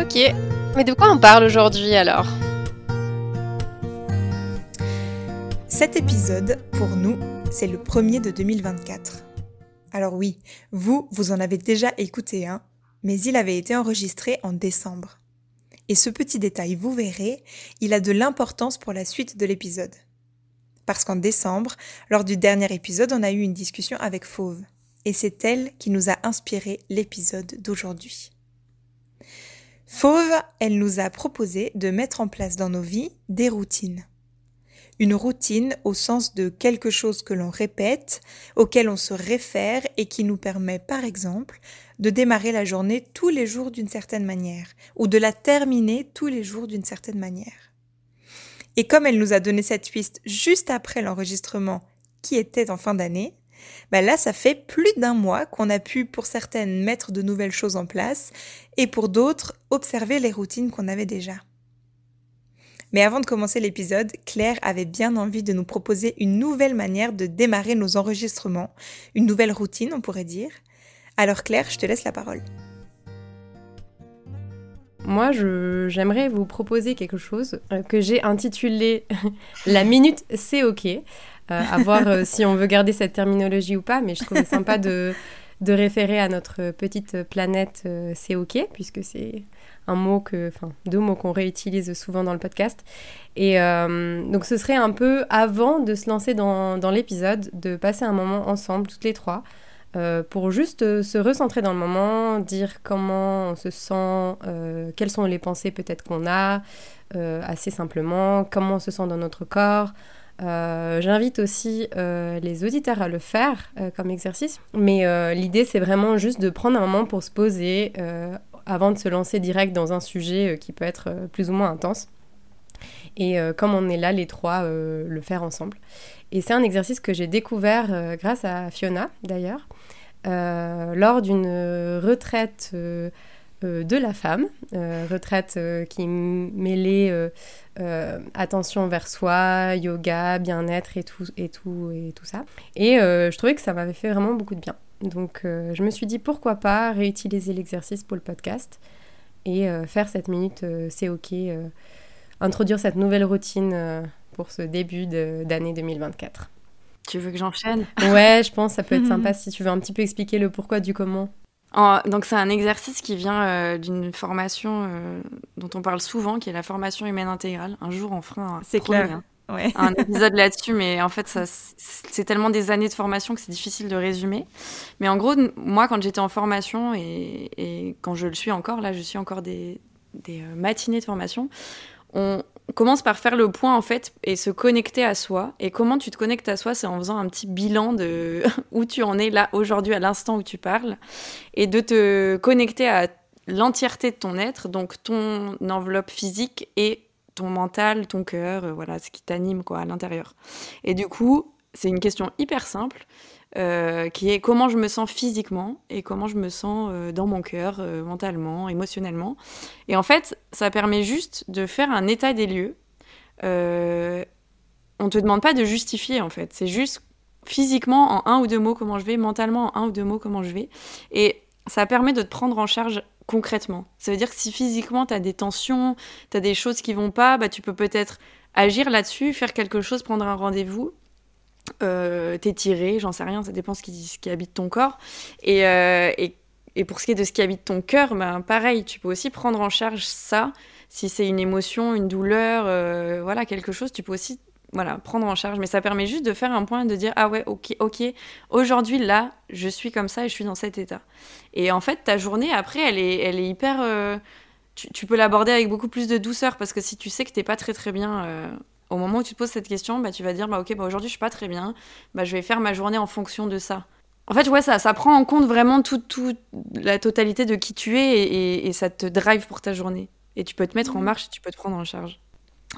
Ok, mais de quoi on parle aujourd'hui alors Cet épisode, pour nous, c'est le premier de 2024. Alors oui, vous, vous en avez déjà écouté un, mais il avait été enregistré en décembre. Et ce petit détail, vous verrez, il a de l'importance pour la suite de l'épisode. Parce qu'en décembre, lors du dernier épisode, on a eu une discussion avec Fauve. Et c'est elle qui nous a inspiré l'épisode d'aujourd'hui. Fauve, elle nous a proposé de mettre en place dans nos vies des routines. Une routine au sens de quelque chose que l'on répète, auquel on se réfère et qui nous permet par exemple de démarrer la journée tous les jours d'une certaine manière ou de la terminer tous les jours d'une certaine manière. Et comme elle nous a donné cette piste juste après l'enregistrement qui était en fin d'année, bah là, ça fait plus d'un mois qu'on a pu, pour certaines, mettre de nouvelles choses en place et pour d'autres, observer les routines qu'on avait déjà. Mais avant de commencer l'épisode, Claire avait bien envie de nous proposer une nouvelle manière de démarrer nos enregistrements, une nouvelle routine, on pourrait dire. Alors Claire, je te laisse la parole. Moi, j'aimerais vous proposer quelque chose euh, que j'ai intitulé La minute c'est OK. Euh, à voir euh, si on veut garder cette terminologie ou pas, mais je trouvais sympa de, de référer à notre petite planète euh, C'est OK, puisque c'est un mot que, enfin, deux mots qu'on réutilise souvent dans le podcast. Et donc, ce serait un peu avant de se lancer dans, dans l'épisode, de passer un moment ensemble, toutes les trois, pour juste se recentrer dans le moment, dire comment on se sent, quelles sont les pensées peut-être qu'on a, assez simplement, comment on se sent dans notre corps. Euh, j'invite aussi euh, les auditeurs à le faire euh, comme exercice, mais l'idée c'est vraiment juste de prendre un moment pour se poser avant de se lancer direct dans un sujet qui peut être plus ou moins intense. Et comme on est là les trois, le faire ensemble. Et c'est un exercice que j'ai découvert grâce à Fiona d'ailleurs, lors d'une retraite de la femme, retraite qui mêlait attention vers soi, yoga, bien-être et tout, et, tout, et tout ça. Et je trouvais que ça m'avait fait vraiment beaucoup de bien. Donc je me suis dit pourquoi pas réutiliser l'exercice pour le podcast et faire cette minute, c'est ok, introduire cette nouvelle routine pour ce début d'année 2024. Tu veux que j'enchaîne? Ouais, je pense que ça peut être sympa si tu veux un petit peu expliquer le pourquoi du comment donc c'est un exercice qui vient euh, d'une formation euh, dont on parle souvent, qui est la formation humaine intégrale. Un jour on fera un, c'est clair. un épisode là-dessus, mais en fait ça, c'est tellement des années de formation que c'est difficile de résumer. Mais en gros, moi quand j'étais en formation et, et, quand je le suis encore, là je suis encore des, des euh, matinées de formation, on, commence par faire le point en fait et se connecter à soi. Et comment tu te connectes à soi, c'est en faisant un petit bilan de où tu en es là aujourd'hui à l'instant où tu parles et de te connecter à l'entièreté de ton être, donc ton enveloppe physique et ton mental, ton cœur, euh, voilà, ce qui t'anime quoi à l'intérieur. Et du coup, c'est une question hyper simple. Euh, qui est comment je me sens physiquement et comment je me sens euh, dans mon cœur, euh, mentalement, émotionnellement. Et en fait, ça permet juste de faire un état des lieux. on te demande pas de justifier en fait, c'est juste physiquement en un ou deux mots comment je vais, mentalement en un ou deux mots comment je vais. Et ça permet de te prendre en charge concrètement. Ça veut dire que si physiquement tu as des tensions, tu as des choses qui vont pas, bah, tu peux peut-être agir là-dessus, faire quelque chose, prendre un rendez-vous euh, t'étirer, j'en sais rien, ça dépend ce qui, ce qui habite ton corps. Et, euh, et, et, pour ce qui est de ce qui habite ton cœur, ben, pareil, tu peux aussi prendre en charge ça. Si c'est une émotion, une douleur, euh, voilà, quelque chose, tu peux aussi voilà, prendre en charge. Mais ça permet juste de faire un point, de dire, ah ouais, ok, ok, aujourd'hui, là, je suis comme ça et je suis dans cet état. Et en fait, ta journée, après, elle est, elle est hyper... Euh, tu, tu, peux l'aborder avec beaucoup plus de douceur parce que si tu sais que t'es pas très très bien au moment où tu te poses cette question, bah, tu vas dire bah, Ok, bah, aujourd'hui je suis pas très bien, bah, je vais faire ma journée en fonction de ça. En fait, ouais, ça, ça prend en compte vraiment toute tout, la totalité de qui tu es et, et, ça te drive pour ta journée. Et tu peux te mettre en marche, tu peux te prendre en charge.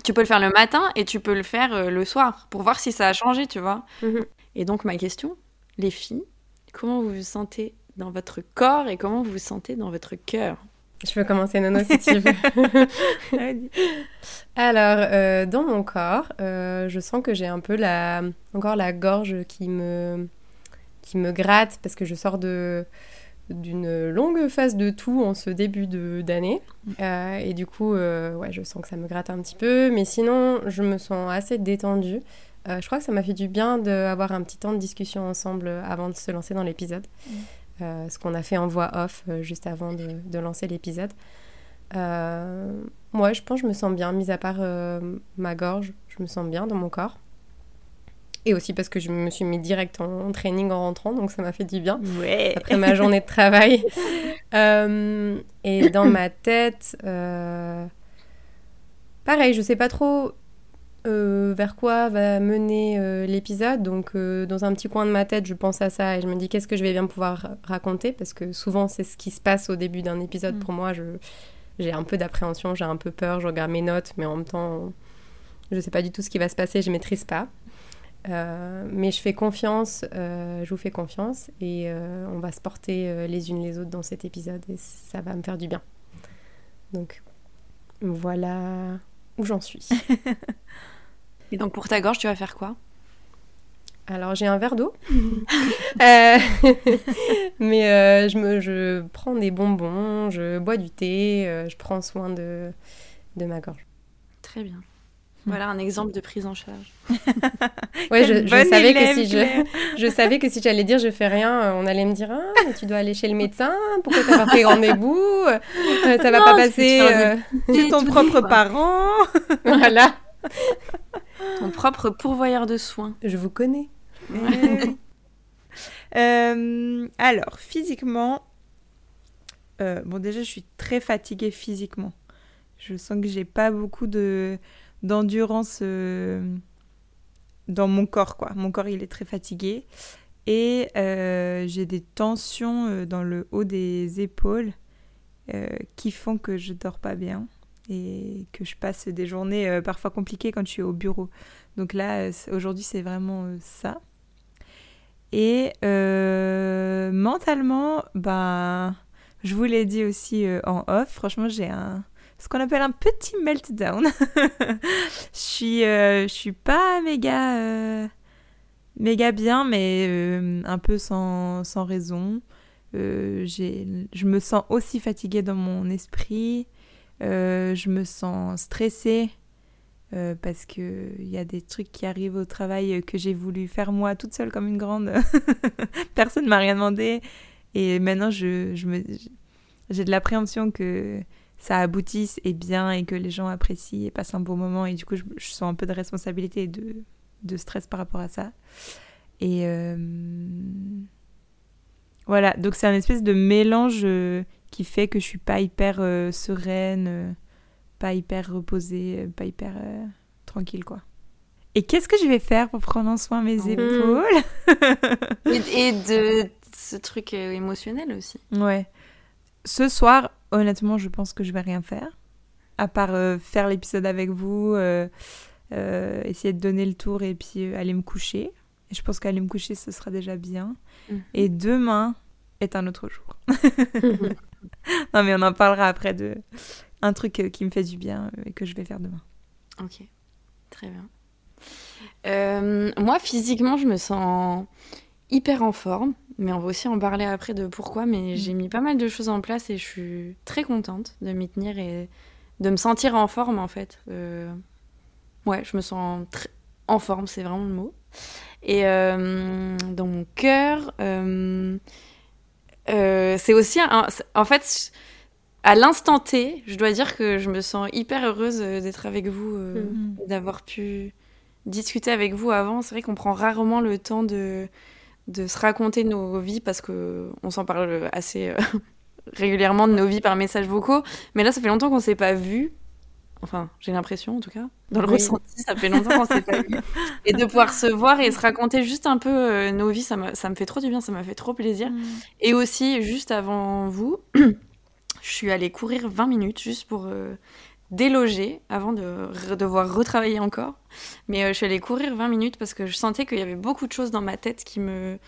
Tu peux le faire le matin et tu peux le faire euh, le soir pour voir si ça a changé, tu vois. Mhm. Et donc, ma question, les filles, comment vous vous sentez dans votre corps et comment vous vous sentez dans votre cœur? Je peux commencer, Nono, si tu veux. Alors, euh, dans mon corps, euh, je sens que j'ai un peu la, encore la gorge qui me, qui me gratte parce que je sors de d'une longue phase de tout en ce début d'année. Euh, et du coup, ouais, je sens que ça me gratte un petit peu. Mais sinon, je me sens assez détendue. je crois que ça m'a fait du bien d'avoir un petit temps de discussion ensemble avant de se lancer dans l'épisode. Mm. ce qu'on a fait en voix off juste avant de, de lancer l'épisode. moi, je pense que je me sens bien, mis à part ma gorge, je me sens bien dans mon corps. Et aussi parce que je me suis mis direct en, training en rentrant, donc ça m'a fait du bien. Après ma journée de travail. Euh, et dans ma tête, euh, pareil, je sais pas trop euh, vers quoi va mener l'épisode. Donc, dans un petit coin de ma tête, je pense à ça et je me dis qu'est-ce que je vais bien pouvoir raconter? Parce que souvent, c'est ce qui se passe au début d'un épisode. Mm. Pour moi, j'ai un peu d'appréhension, j'ai un peu peur, je regarde mes notes, mais en même temps, je sais pas du tout ce qui va se passer, je maîtrise pas. Euh, mais je fais confiance, euh, je vous fais confiance et euh, on va se porter les unes les autres dans cet épisode et ça va me faire du bien. Donc voilà où j'en suis. et donc pour ta gorge, tu vas faire quoi? Alors j'ai un verre d'eau, mais je, me, je prends des bonbons, je bois du thé, je prends soin de, de ma gorge. Très bien. Voilà un exemple de prise en charge. ouais, je, savais que si je, je savais que si j'allais dire je fais rien, euh, on allait me dire ah, tu dois aller chez le médecin, pourquoi t'as pas pris rendez-vous, euh, ça va pas passer. C'est ton propre parent. voilà. Ton propre pourvoyeur de soins. Je vous connais. Euh, alors physiquement, bon déjà je suis très fatiguée physiquement. Je sens que j'ai pas beaucoup de d'endurance euh, dans mon corps, quoi. Mon corps, il est très fatigué. Et euh, j'ai des tensions euh, dans le haut des épaules qui font que je dors pas bien et que je passe des journées parfois compliquées quand je suis au bureau. Donc là, aujourd'hui, c'est vraiment ça. Et mentalement, ben, je vous l'ai dit aussi en off, franchement, j'ai un, ce qu'on appelle un petit meltdown. je suis, euh, je suis pas méga, euh, méga bien, mais euh, un peu sans, sans raison. je me sens aussi fatiguée dans mon esprit. Je me sens stressée. parce qu'il y a des trucs qui arrivent au travail que j'ai voulu faire moi toute seule comme une grande. Personne ne m'a rien demandé. Et maintenant, je, je me, j'ai de l'appréhension que ça aboutisse et bien et que les gens apprécient et passent un bon moment. Et du coup, je, sens un peu de responsabilité et de, de, stress par rapport à ça. Et euh, voilà, donc c'est un espèce de mélange euh, qui fait que je suis pas hyper euh, sereine, pas hyper reposée, pas hyper tranquille, quoi. Et qu'est-ce que je vais faire pour prendre soin de mes mmh. épaules et, de ce truc émotionnel aussi. Ouais. Ce soir, honnêtement, je pense que je vais rien faire. À part euh, faire l'épisode avec vous, euh, euh, essayer de donner le tour et puis aller me coucher. Et je pense qu'aller me coucher, ce sera déjà bien. Mhm. Et demain est un autre jour. non, mais on en parlera après de un truc qui me fait du bien et que je vais faire demain. Ok, très bien. moi, physiquement, je me sens hyper en forme. Mais on va aussi en parler après de pourquoi. Mais mm. j'ai mis pas mal de choses en place et je suis très contente de m'y tenir et de me sentir en forme en fait. Euh, ouais, je me sens en forme, c'est vraiment le mot. Et euh, dans mon cœur, euh, c'est aussi un, en fait à l'instant T, je dois dire que je me sens hyper heureuse d'être avec vous, mm. d'avoir pu discuter avec vous avant. C'est vrai qu'on prend rarement le temps de de se raconter nos vies parce que on s'en parle assez euh, régulièrement de nos vies par messages vocaux. Mais là, ça fait longtemps qu'on s'est pas vu. Enfin, j'ai l'impression en tout cas. Dans le ressenti, ça fait longtemps qu'on s'est pas vu. Et de pouvoir se voir et se raconter juste un peu euh, nos vies, ça, ça me fait trop du bien, ça m'a fait trop plaisir. Mm. Et aussi, juste avant vous, je suis allée courir 20 minutes juste pour euh, déloger avant de devoir retravailler encore. Mais euh, je suis allée courir 20 minutes parce que je sentais qu'il y avait beaucoup de choses dans ma tête qui me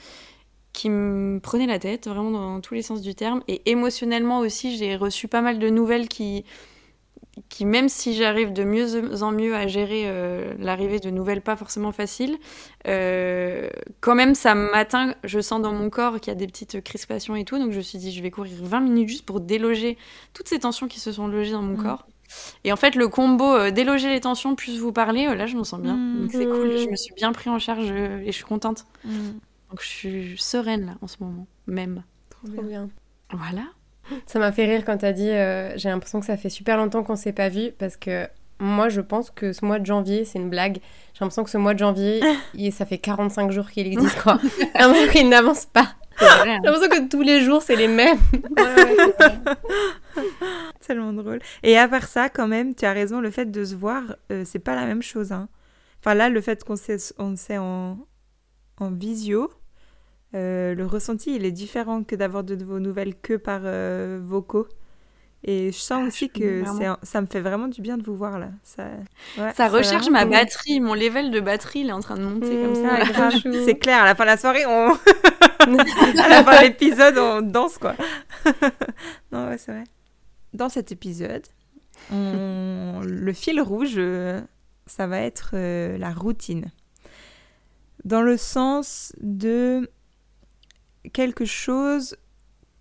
qui me prenaient la tête, vraiment dans tous les sens du terme. Et émotionnellement aussi, j'ai reçu pas mal de nouvelles qui, qui même si j'arrive de mieux en mieux à gérer euh, l'arrivée de nouvelles pas forcément faciles, euh, quand même ça m'atteint, je sens dans mon corps qu'il y a des petites crispations et tout, donc je me suis dit je vais courir 20 minutes juste pour déloger toutes ces tensions qui se sont logées dans mon mmh. corps. Et en fait, le combo euh, déloger les tensions plus vous parler, là, je me sens bien. Mmh. c'est cool. Je me suis bien pris en charge et je suis contente. Mmh. Donc, je suis sereine là en ce moment, même. Trop, bien. Voilà. Ça m'a fait rire quand tu as dit euh, j'ai l'impression que ça fait super longtemps qu'on s'est pas vu parce que moi je pense que ce mois de janvier c'est une blague. J'ai l'impression que ce mois de janvier, ça fait 45 jours qu'il existe quoi. J'ai l'impression qu'il n'avance pas. Hein. J'ai l'impression que tous les jours c'est les mêmes. Tellement drôle. Et à part ça, quand même, tu as raison, le fait de se voir, euh, c'est pas la même chose. Hein. Enfin là, le fait qu'on sait, on sait en, en visio, euh, le ressenti, il est différent que d'avoir de vos nouvelles que par euh, vocaux. Et je sens ah, aussi que ça me fait vraiment du bien de vous voir là. Ça, ça recharge ma batterie, mon level de batterie, il est en train de monter comme ça. Mmh, c'est clair, à la fin de la soirée, on... à la fin de l'épisode, on danse quoi. non, ouais, c'est vrai. Dans cet épisode, le fil rouge, euh, ça va être la routine. Dans le sens de quelque chose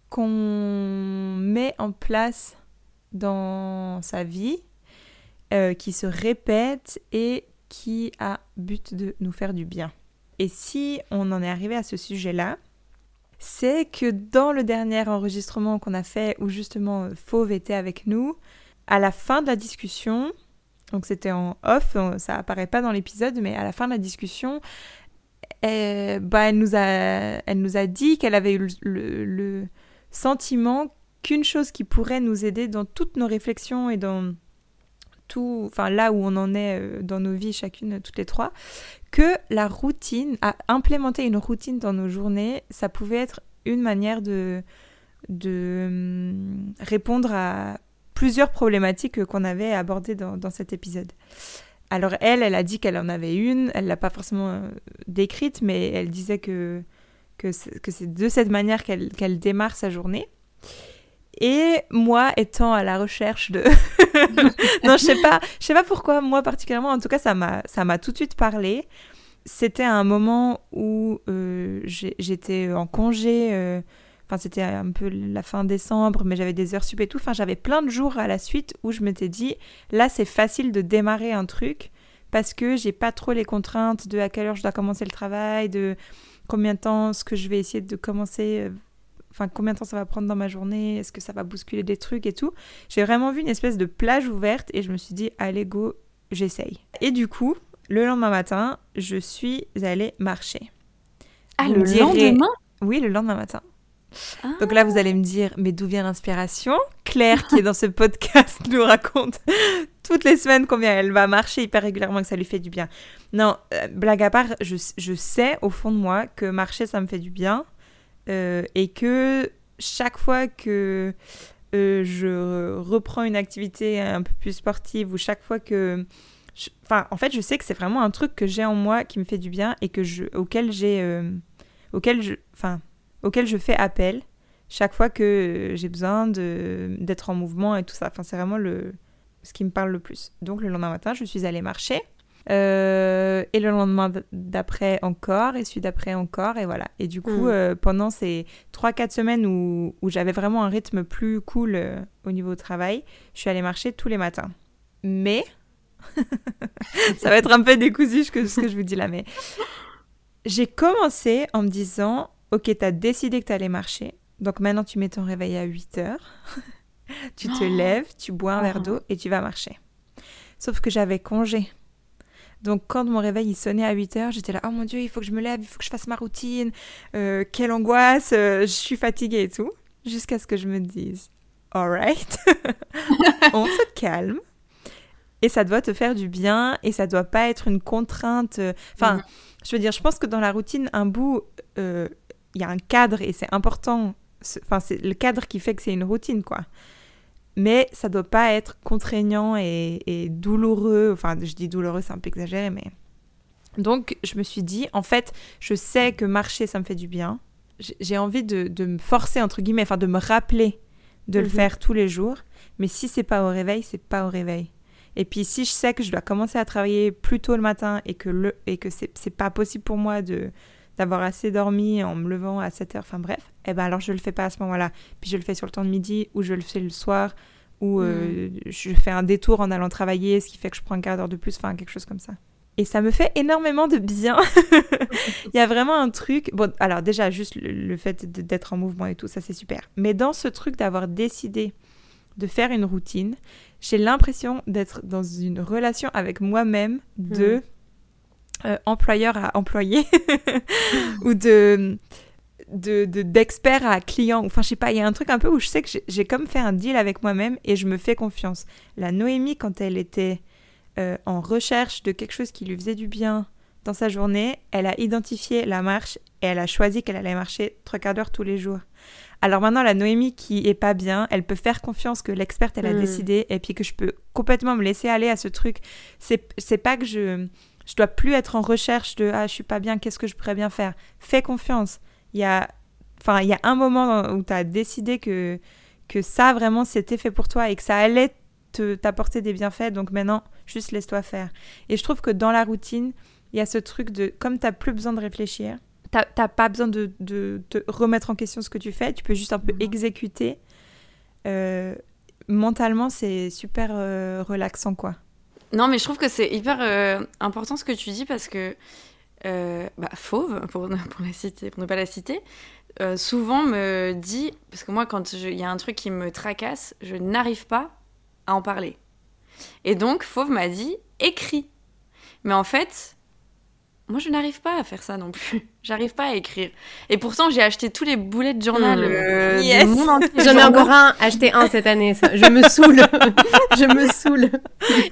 qu'on met en place dans sa vie, euh, qui se répète et qui a but de nous faire du bien. Et si on en est arrivé à ce sujet-là, c'est que dans le dernier enregistrement qu'on a fait, où justement Fauve était avec nous, à la fin de la discussion, donc c'était en off, ça apparaît pas dans l'épisode, mais à la fin de la discussion, elle, bah, elle, nous, a, elle nous a dit qu'elle avait eu le, sentiment qu'une chose qui pourrait nous aider dans toutes nos réflexions et dans tout, enfin là où on en est euh, dans nos vies chacune, toutes les trois, que la routine, à implémenter une routine dans nos journées, ça pouvait être une manière de, de hum, répondre à plusieurs problématiques qu'on avait abordées dans, dans cet épisode. Alors elle, elle a dit qu'elle en avait une, elle l'a pas forcément euh, décrite, mais elle disait que, que c'est de cette manière qu'elle démarre sa journée. Et moi, étant à la recherche de... non, je sais pas, je sais pas pourquoi, moi particulièrement, en tout cas, ça m'a tout de suite parlé. C'était un moment où euh, j'étais en congé, euh, Enfin, c'était un peu la fin décembre, mais j'avais des heures sup et tout. Enfin, j'avais plein de jours à la suite où je m'étais dit, là, c'est facile de démarrer un truc parce que j'ai pas trop les contraintes de à quelle heure je dois commencer le travail, de combien de temps ce que je vais essayer de commencer, euh, enfin combien de temps ça va prendre dans ma journée, est-ce que ça va bousculer des trucs et tout. J'ai vraiment vu une espèce de plage ouverte et je me suis dit allez go, j'essaye. Et du coup, le lendemain matin, je suis allée marcher. Ah, le lendemain? Oui, le lendemain matin. Donc là, vous allez me dire, mais d'où vient l'inspiration? Claire, qui est dans ce podcast, nous raconte toutes les semaines combien elle va marcher hyper régulièrement, que ça lui fait du bien. Non, euh, blague à part, je, je, sais au fond de moi que marcher, ça me fait du bien. Euh, et que chaque fois que euh, je reprends une activité un peu plus sportive ou chaque fois que... Enfin, en fait, je sais que c'est vraiment un truc que j'ai en moi qui me fait du bien et que je, auquel j'ai... auquel je... Enfin auquel je fais appel chaque fois que j'ai besoin d'être en mouvement et tout ça. Enfin, c'est vraiment le, ce qui me parle le plus. Donc le lendemain matin, je suis allée marcher. Euh, et le lendemain d'après encore, et celui d'après encore, et voilà. Et du coup, hmm. euh, pendant ces 3-4 semaines où, où j'avais vraiment un rythme plus cool euh, au niveau travail, je suis allée marcher tous les matins. Mais, ça va être un peu décousu ce que, ce que je vous dis là, mais j'ai commencé en me disant, Ok, tu as décidé que tu allais marcher. Donc maintenant, tu mets ton réveil à 8 heures. tu te oh. lèves, tu bois un verre d'eau et tu vas marcher. Sauf que j'avais congé. Donc quand mon réveil il sonnait à 8 heures, j'étais là, oh mon dieu, il faut que je me lève, il faut que je fasse ma routine, euh, quelle angoisse, euh, je suis fatiguée et tout. Jusqu'à ce que je me dise, alright, on se calme. et ça doit te faire du bien et ça doit pas être une contrainte. euh, Enfin, Mhm. je veux dire, je pense que dans la routine, un bout, euh, il y a un cadre et c'est important. Enfin, c'est le cadre qui fait que c'est une routine, quoi. Mais ça doit pas être contraignant et, et douloureux. Enfin, je dis douloureux, c'est un peu exagéré, mais. Donc, je me suis dit, en fait, je sais que marcher, ça me fait du bien. J'ai envie de, de me forcer, entre guillemets, enfin, de me rappeler de le Mhm. faire tous les jours. Mais si c'est pas au réveil, c'est pas au réveil. Et puis, si je sais que je dois commencer à travailler plus tôt le matin et que, le, et que c'est c'est pas possible pour moi de d'avoir assez dormi en me levant à 7 heures, enfin bref, eh ben alors je le fais pas à ce moment-là. Puis je le fais sur le temps de midi ou je le fais le soir ou euh, je fais un détour en allant travailler, ce qui fait que je prends un quart d'heure de plus, enfin quelque chose comme ça. Et ça me fait énormément de bien. Il y a vraiment un truc. Bon, alors déjà, juste le, le fait d'être en mouvement et tout, ça c'est super. Mais dans ce truc d'avoir décidé de faire une routine, j'ai l'impression d'être dans une relation avec moi-même de euh, employeur à employé ou de de- de- d'expert à client. Enfin, je sais pas, il y a un truc un peu où je sais que j'ai- comme fait un deal avec moi-même et je me fais confiance. La Noémie, quand elle était euh, en recherche de quelque chose qui lui faisait du bien dans sa journée, elle a identifié la marche et elle a choisi qu'elle allait marcher trois quarts d'heure tous les jours. Alors maintenant, la Noémie qui est pas bien, elle peut faire confiance que l'experte, elle a Mm. décidé et puis que je peux complètement me laisser aller à ce truc. C'est c'est pas que je je dois plus être en recherche de ah je suis pas bien, qu'est-ce que je pourrais bien faire? Fais confiance. Il y a enfin il y a un moment où tu as décidé que que ça vraiment c'était fait pour toi et que ça allait te t'apporter des bienfaits donc maintenant juste laisse-toi faire. Et je trouve que dans la routine, il y a ce truc de comme tu plus besoin de réfléchir, t'as t'as pas besoin de, de te remettre en question ce que tu fais, tu peux juste un peu Mhm. exécuter. Euh, mentalement, c'est super euh, relaxant, quoi. Non, mais je trouve que c'est hyper euh, important ce que tu dis parce que euh, bah, Fauve, pour la citer, pour ne pas la citer, euh, souvent me dit, parce que moi, quand il y a un truc qui me tracasse, je n'arrive pas à en parler. Et donc, Fauve m'a dit, écris. Mais en fait, moi, je n'arrive pas à faire ça non plus. J'arrive pas à écrire. Et pourtant, j'ai acheté tous les boulets de journal euh, du Yes. monde entier. J'en ai encore un, acheté un cette année. ça. Je me saoule. je me saoule.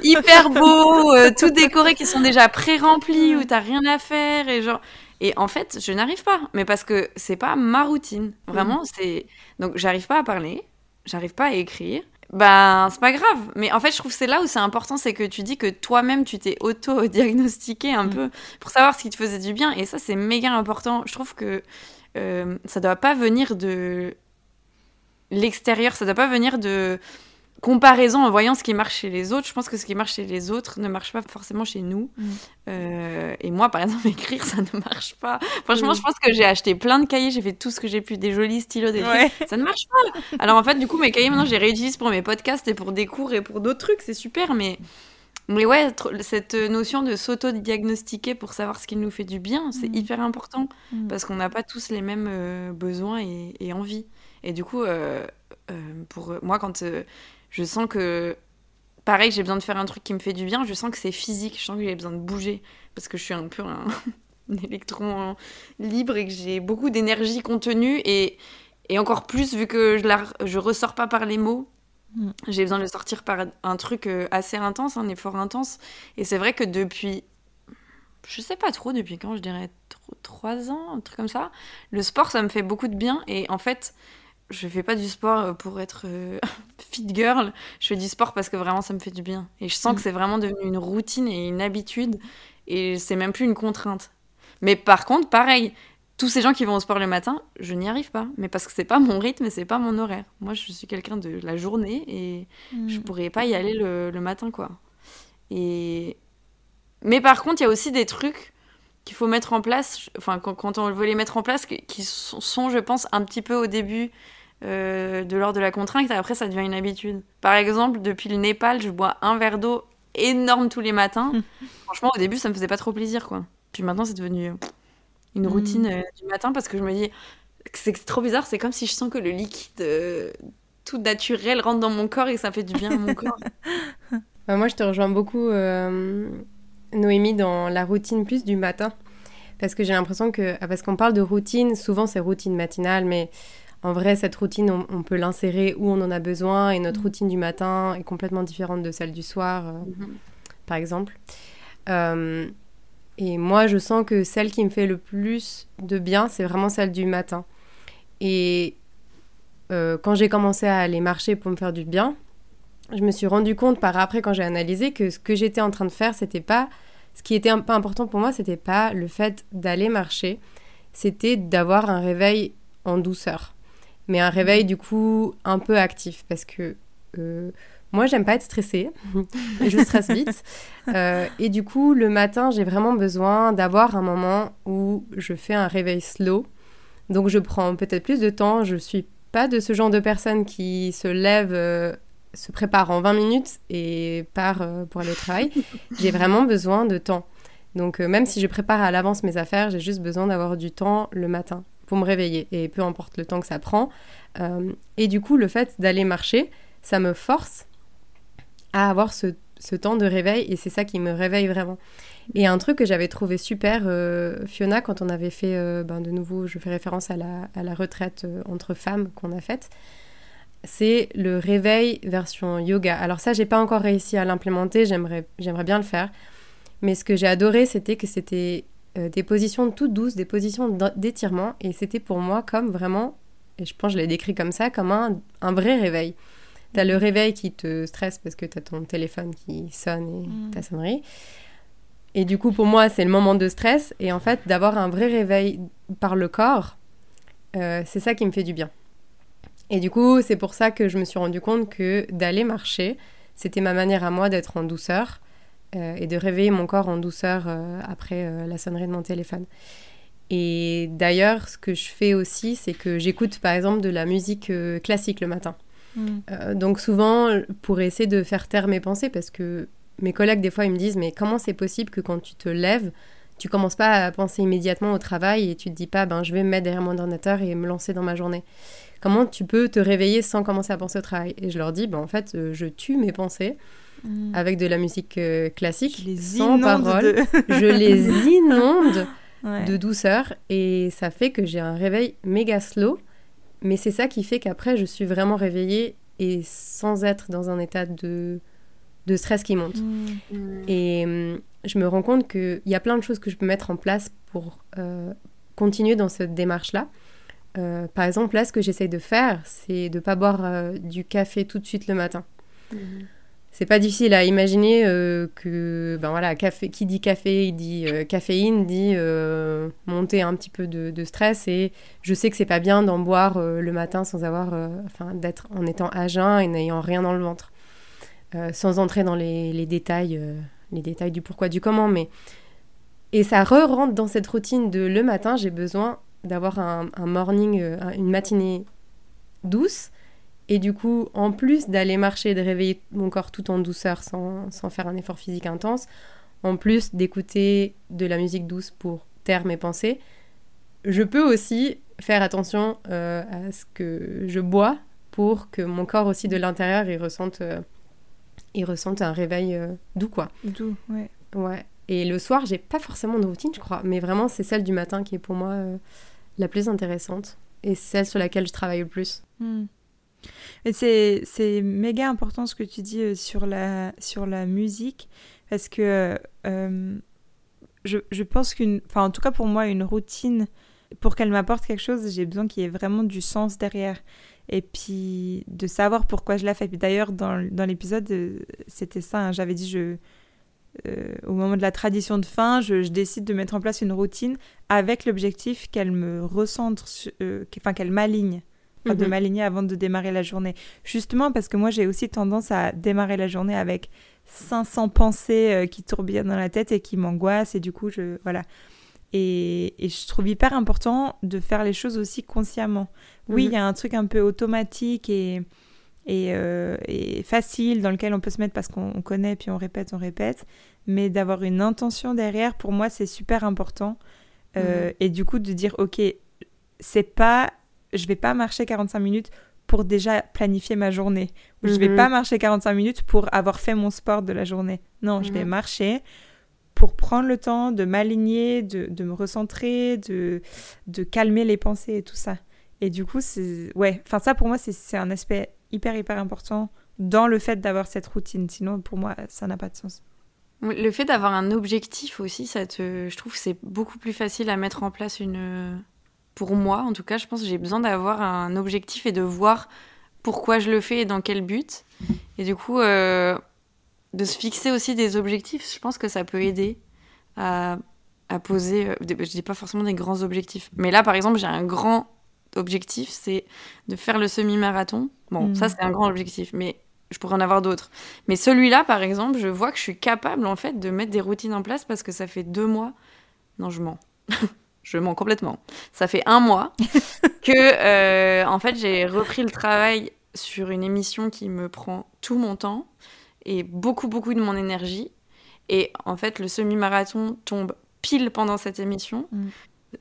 hyper beau, euh, tout décoré, qui sont déjà pré-remplis, où t'as rien à faire et genre. Et en fait, je n'arrive pas, mais parce que c'est pas ma routine. Vraiment, c'est donc j'arrive pas à parler, j'arrive pas à écrire. Ben, c'est pas grave. Mais en fait, je trouve que c'est là où c'est important, c'est que tu dis que toi-même, tu t'es auto-diagnostiqué un Mm. peu pour savoir ce qui te faisait du bien. Et ça, c'est méga important. Je trouve que euh, ça doit pas venir de l'extérieur, ça doit pas venir de comparaison en voyant ce qui marche chez les autres. Je pense que ce qui marche chez les autres ne marche pas forcément chez nous. Mm. Euh, et moi, par exemple, écrire, ça ne marche pas. Franchement, Mm. je pense que j'ai acheté plein de cahiers, j'ai fait tout ce que j'ai pu, des jolis stylos, des Ouais. trucs. Ça ne marche pas. Alors en fait, du coup, mes cahiers, maintenant, je les réutilise pour mes podcasts et pour des cours et pour d'autres trucs. C'est super, mais... Mais ouais, cette notion de s'auto-diagnostiquer pour savoir ce qui nous fait du bien, c'est Mm. hyper important parce qu'on n'a pas tous les mêmes euh, besoins et, et envies. Et du coup, euh, euh, pour moi, quand je sens que, pareil, j'ai besoin de faire un truc qui me fait du bien, je sens que c'est physique, je sens que j'ai besoin de bouger parce que je suis un peu un, un électron libre et que j'ai beaucoup d'énergie contenue et, et encore plus vu que je la je ressors pas par les mots. Mm. J'ai besoin de le sortir par un truc euh, assez intense, un effort intense. Et c'est vrai que depuis, je sais pas trop depuis quand, je dirais tro- trois ans, un truc comme ça, le sport, ça me fait beaucoup de bien. Et en fait, je fais pas du sport euh, pour être euh, fit girl. Je fais du sport parce que vraiment, ça me fait du bien. Et je sens Mm. que c'est vraiment devenu une routine et une habitude. Et c'est même plus une contrainte. Mais par contre, pareil, tous ces gens qui vont au sport le matin, je n'y arrive pas. Mais parce que c'est pas mon rythme et c'est pas mon horaire. Moi, je suis quelqu'un de la journée et je Mm. pourrais pas y aller le, le matin, quoi. Et... Mais par contre, il y a aussi des trucs qu'il faut mettre en place, enfin, quand, quand on veut les mettre en place, qui- qui sont, sont, je pense, un petit peu au début euh, de l'ordre de la contrainte, et après, ça devient une habitude. Par exemple, depuis le Népal, je bois un verre d'eau énorme tous les matins. Franchement, au début, ça me faisait pas trop plaisir, quoi. Puis maintenant, c'est devenu une Mm. routine euh, du matin parce que je me dis, c'est trop bizarre, c'est comme si je sens que le liquide euh, tout naturel rentre dans mon corps et que ça fait du bien à mon corps. Bah, moi, je te rejoins beaucoup, euh, Noémie, dans la routine plus du matin. Parce que j'ai l'impression que. ah, Parce qu'on parle de routine, souvent c'est routine matinale, mais en vrai, cette routine, on, peut l'insérer où on en a besoin et notre Mhm. routine du matin est complètement différente de celle du soir, euh, Mhm. par exemple. Euh, et moi, je sens que celle qui me fait le plus de bien, c'est vraiment celle du matin. Et euh, quand j'ai commencé à aller marcher pour me faire du bien, je me suis rendu compte par après, quand j'ai analysé, que ce que j'étais en train de faire, c'était pas. Ce qui était un peu important pour moi, c'était pas le fait d'aller marcher, c'était d'avoir un réveil en douceur. Mais un réveil, du coup, un peu actif. Parce que euh, moi, j'aime pas être stressée. je stresse vite. Euh, et du coup, le matin, j'ai vraiment besoin d'avoir un moment où je fais un réveil slow. Donc, je prends peut-être plus de temps. Je suis pas de ce genre de personne qui se lève, euh, se prépare en 20 minutes et part pour aller au travail. j'ai vraiment besoin de temps. Donc, même si je prépare à l'avance mes affaires, j'ai juste besoin d'avoir du temps le matin me réveiller. Et peu importe le temps que ça prend. Euh, et du coup, le fait d'aller marcher, ça me force à avoir ce, temps de réveil et c'est ça qui me réveille vraiment. Et un truc que j'avais trouvé super, euh, Fiona, quand on avait fait, euh, ben, de nouveau, je fais référence à la, à la retraite entre femmes qu'on a faite, c'est le réveil version yoga. Alors ça, j'ai pas encore réussi à l'implémenter, j'aimerais bien le faire. Mais ce que j'ai adoré, c'était que c'était euh, des positions toutes douces, des positions d'étirement, et c'était pour moi comme vraiment, et je pense que je l'ai décrit comme ça, comme un, un vrai réveil. T'as le réveil qui te stresse parce que t'as ton téléphone qui sonne et Mm. ta sonnerie. Et du coup, pour moi, c'est le moment de stress. Et en fait, d'avoir un vrai réveil par le corps, euh, c'est ça qui me fait du bien. Et du coup, c'est pour ça que je me suis rendu compte que d'aller marcher, c'était ma manière à moi d'être en douceur et de réveiller mon corps en douceur euh, après euh, la sonnerie de mon téléphone. Et d'ailleurs, ce que je fais aussi, c'est que j'écoute par exemple de la musique euh, classique le matin. Mm. Euh, donc souvent, pour essayer de faire taire mes pensées, parce que mes collègues, des fois, ils me disent, mais comment c'est possible que quand tu te lèves, tu commences pas à penser immédiatement au travail et tu te dis pas, ben, je vais me mettre derrière mon ordinateur et me lancer dans ma journée. Comment tu peux te réveiller sans commencer à penser au travail? Et je leur dis, ben, en fait, euh, je tue mes pensées Mm. avec de la musique euh, classique, sans inonde parole. de- Je les inonde Ouais. de douceur et ça fait que j'ai un réveil méga slow. Mais c'est ça qui fait qu'après, je suis vraiment réveillée et sans être dans un état de, de stress qui monte. Mm. Et hum, je me rends compte qu'il y a plein de choses que je peux mettre en place pour euh, continuer dans cette démarche-là. Euh, par exemple, là, ce que j'essaye de faire, c'est de ne pas boire euh, du café tout de suite le matin. Mhm. C'est pas difficile à imaginer euh, que, ben voilà, café, qui dit café, il dit euh, caféine, dit euh, monter un petit peu de, stress. Et je sais que c'est pas bien d'en boire euh, le matin sans avoir, enfin, d'être en étant à jeun et n'ayant rien dans le ventre, sans entrer dans les, les détails, les détails du pourquoi du comment. Mais et ça re-rentre dans cette routine de le matin, j'ai besoin d'avoir un, un morning, un- une matinée douce. Et du coup, en plus d'aller marcher, de réveiller mon corps tout en douceur sans, sans faire un effort physique intense, en plus d'écouter de la musique douce pour taire mes pensées, je peux aussi faire attention euh, à ce que je bois pour que mon corps aussi de l'intérieur il ressente, euh, il ressente un réveil euh, doux quoi. D'où, ouais. Ouais. Et le soir, j'ai pas forcément de routine, je crois, mais vraiment c'est celle du matin qui est pour moi la plus intéressante et celle sur laquelle je travaille le plus. Hmm. C'est, c'est méga important ce que tu dis euh, sur la, sur la musique, parce que euh, je, je pense qu'une, enfin en tout cas pour moi, une routine, pour qu'elle m'apporte quelque chose, j'ai besoin qu'il y ait vraiment du sens derrière. Et puis de savoir pourquoi je la fais. D'ailleurs, dans, dans l'épisode, euh, c'était ça, hein, j'avais dit, je, au moment de la tradition de fin, je, je décide de mettre en place une routine avec l'objectif qu'elle me recentre, enfin qu'elle m'aligne de Mhm. m'aligner avant de démarrer la journée. Justement parce que moi j'ai aussi tendance à démarrer la journée avec 500 pensées euh, qui tourbillonnent dans la tête et qui m'angoissent et du coup je voilà. Et, et je trouve hyper important de faire les choses aussi consciemment. Oui, il Mhm. y a un truc un peu automatique et, et, euh, et facile dans lequel on peut se mettre parce qu'on on connaît puis on répète, on répète. Mais d'avoir une intention derrière, pour moi, c'est super important. Euh, Mhm. Et du coup, de dire, ok, c'est pas, je vais pas marcher 45 minutes pour déjà planifier ma journée. Ou je vais Mhm. pas marcher 45 minutes pour avoir fait mon sport de la journée. Non, je vais Mhm. marcher pour prendre le temps de m'aligner, de, de me recentrer, de, de calmer les pensées et tout ça. Et du coup, c'est. Ouais, enfin, ça pour moi, c'est un aspect hyper, hyper important dans le fait d'avoir cette routine. Sinon, pour moi, ça n'a pas de sens. Le fait d'avoir un objectif aussi, ça te, je trouve que c'est beaucoup plus facile à mettre en place une. Pour moi, en tout cas, je pense que j'ai besoin d'avoir un objectif et de voir pourquoi je le fais et dans quel but. Et du coup, euh, de se fixer aussi des objectifs, je pense que ça peut aider à, à poser. Euh, je dis pas forcément des grands objectifs, mais là, par exemple, j'ai un grand objectif, c'est de faire le semi-marathon. Bon, ça, c'est un grand objectif, mais je pourrais en avoir d'autres. Mais celui-là, par exemple, je vois que je suis capable, en fait, de mettre des routines en place parce que ça fait deux mois. Non, je mens. je mens complètement. Ça fait un mois que, euh, en fait, j'ai repris le travail sur une émission qui me prend tout mon temps et beaucoup, beaucoup de mon énergie. Et en fait, le semi-marathon tombe pile pendant cette émission. Mm.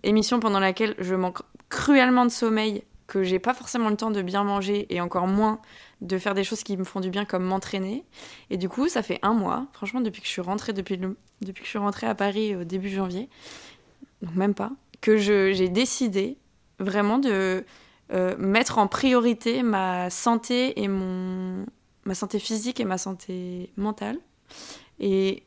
Émission pendant laquelle je manque cruellement de sommeil, que j'ai pas forcément le temps de bien manger et encore moins de faire des choses qui me font du bien comme m'entraîner. Et du coup, ça fait un mois, franchement, depuis que je suis rentrée, depuis, depuis que je suis rentrée à Paris au début janvier, donc même pas, que j'ai décidé vraiment de euh, mettre en priorité ma santé et mon ma santé physique et ma santé mentale. Et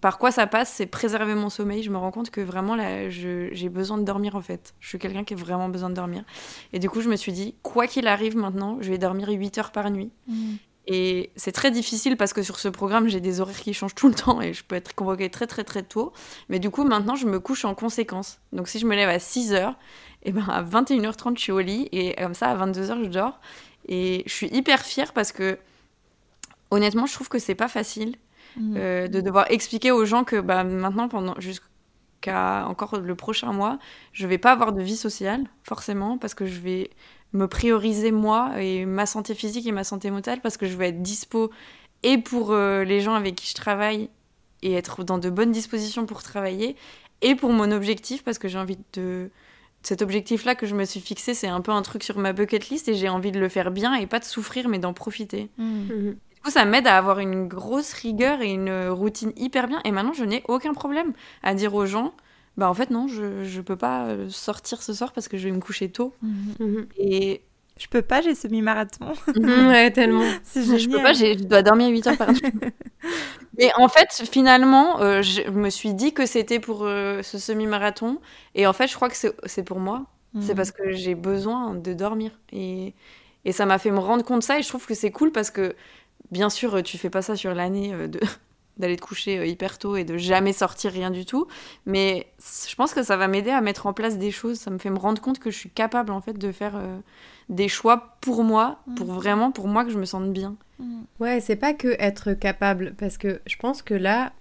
par quoi ça passe, c'est préserver mon sommeil. Je me rends compte que vraiment, là, j'ai besoin de dormir en fait. Je suis quelqu'un qui a vraiment besoin de dormir. Et du coup, je me suis dit, quoi qu'il arrive maintenant, je vais dormir 8 heures par nuit. Mmh. Et c'est très difficile parce que sur ce programme, j'ai des horaires qui changent tout le temps et je peux être convoquée très très très tôt. Mais du coup, maintenant, je me couche en conséquence. Donc si je me lève à 6 heures, et ben à 21h30, je suis au lit et comme ça, à 22h, je dors. Et je suis hyper fière parce que honnêtement, je trouve que c'est pas facile mmh. euh, de devoir expliquer aux gens que bah, maintenant, pendant jusqu'à encore le prochain mois, je vais pas avoir de vie sociale, forcément, parce que je vais me prioriser moi et ma santé physique et ma santé mentale parce que je veux être dispo et pour euh, les gens avec qui je travaille et être dans de bonnes dispositions pour travailler et pour mon objectif parce que j'ai envie de cet objectif là que je me suis fixé c'est un peu un truc sur ma bucket list et j'ai envie de le faire bien et pas de souffrir mais d'en profiter. Mmh. Mmh. Du coup ça m'aide à avoir une grosse rigueur et une routine hyper bien et maintenant je n'ai aucun problème à dire aux gens bah en fait non, je, je peux pas euh, sortir ce soir parce que je vais me coucher tôt. Mhm. Et je peux pas, j'ai semi-marathon. Mhm, ouais, tellement. je peux pas, je dois dormir 8 heures par nuit. Mais en fait, finalement, euh, je me suis dit que c'était pour euh, ce semi-marathon. Et en fait, je crois que c'est pour moi. C'est mhm. parce que j'ai besoin de dormir. Et, et ça m'a fait me rendre compte de ça. Et je trouve que c'est cool parce que, bien sûr, tu fais pas ça sur l'année de d'aller te coucher euh, hyper tôt et de jamais sortir rien du tout. Mais je pense que ça va m'aider à mettre en place des choses. Ça me fait me rendre compte que je suis capable en fait de faire euh, des choix pour moi, pour mm. vraiment pour moi que je me sente bien. Mm. Ouais, c'est pas que être capable parce que je pense que là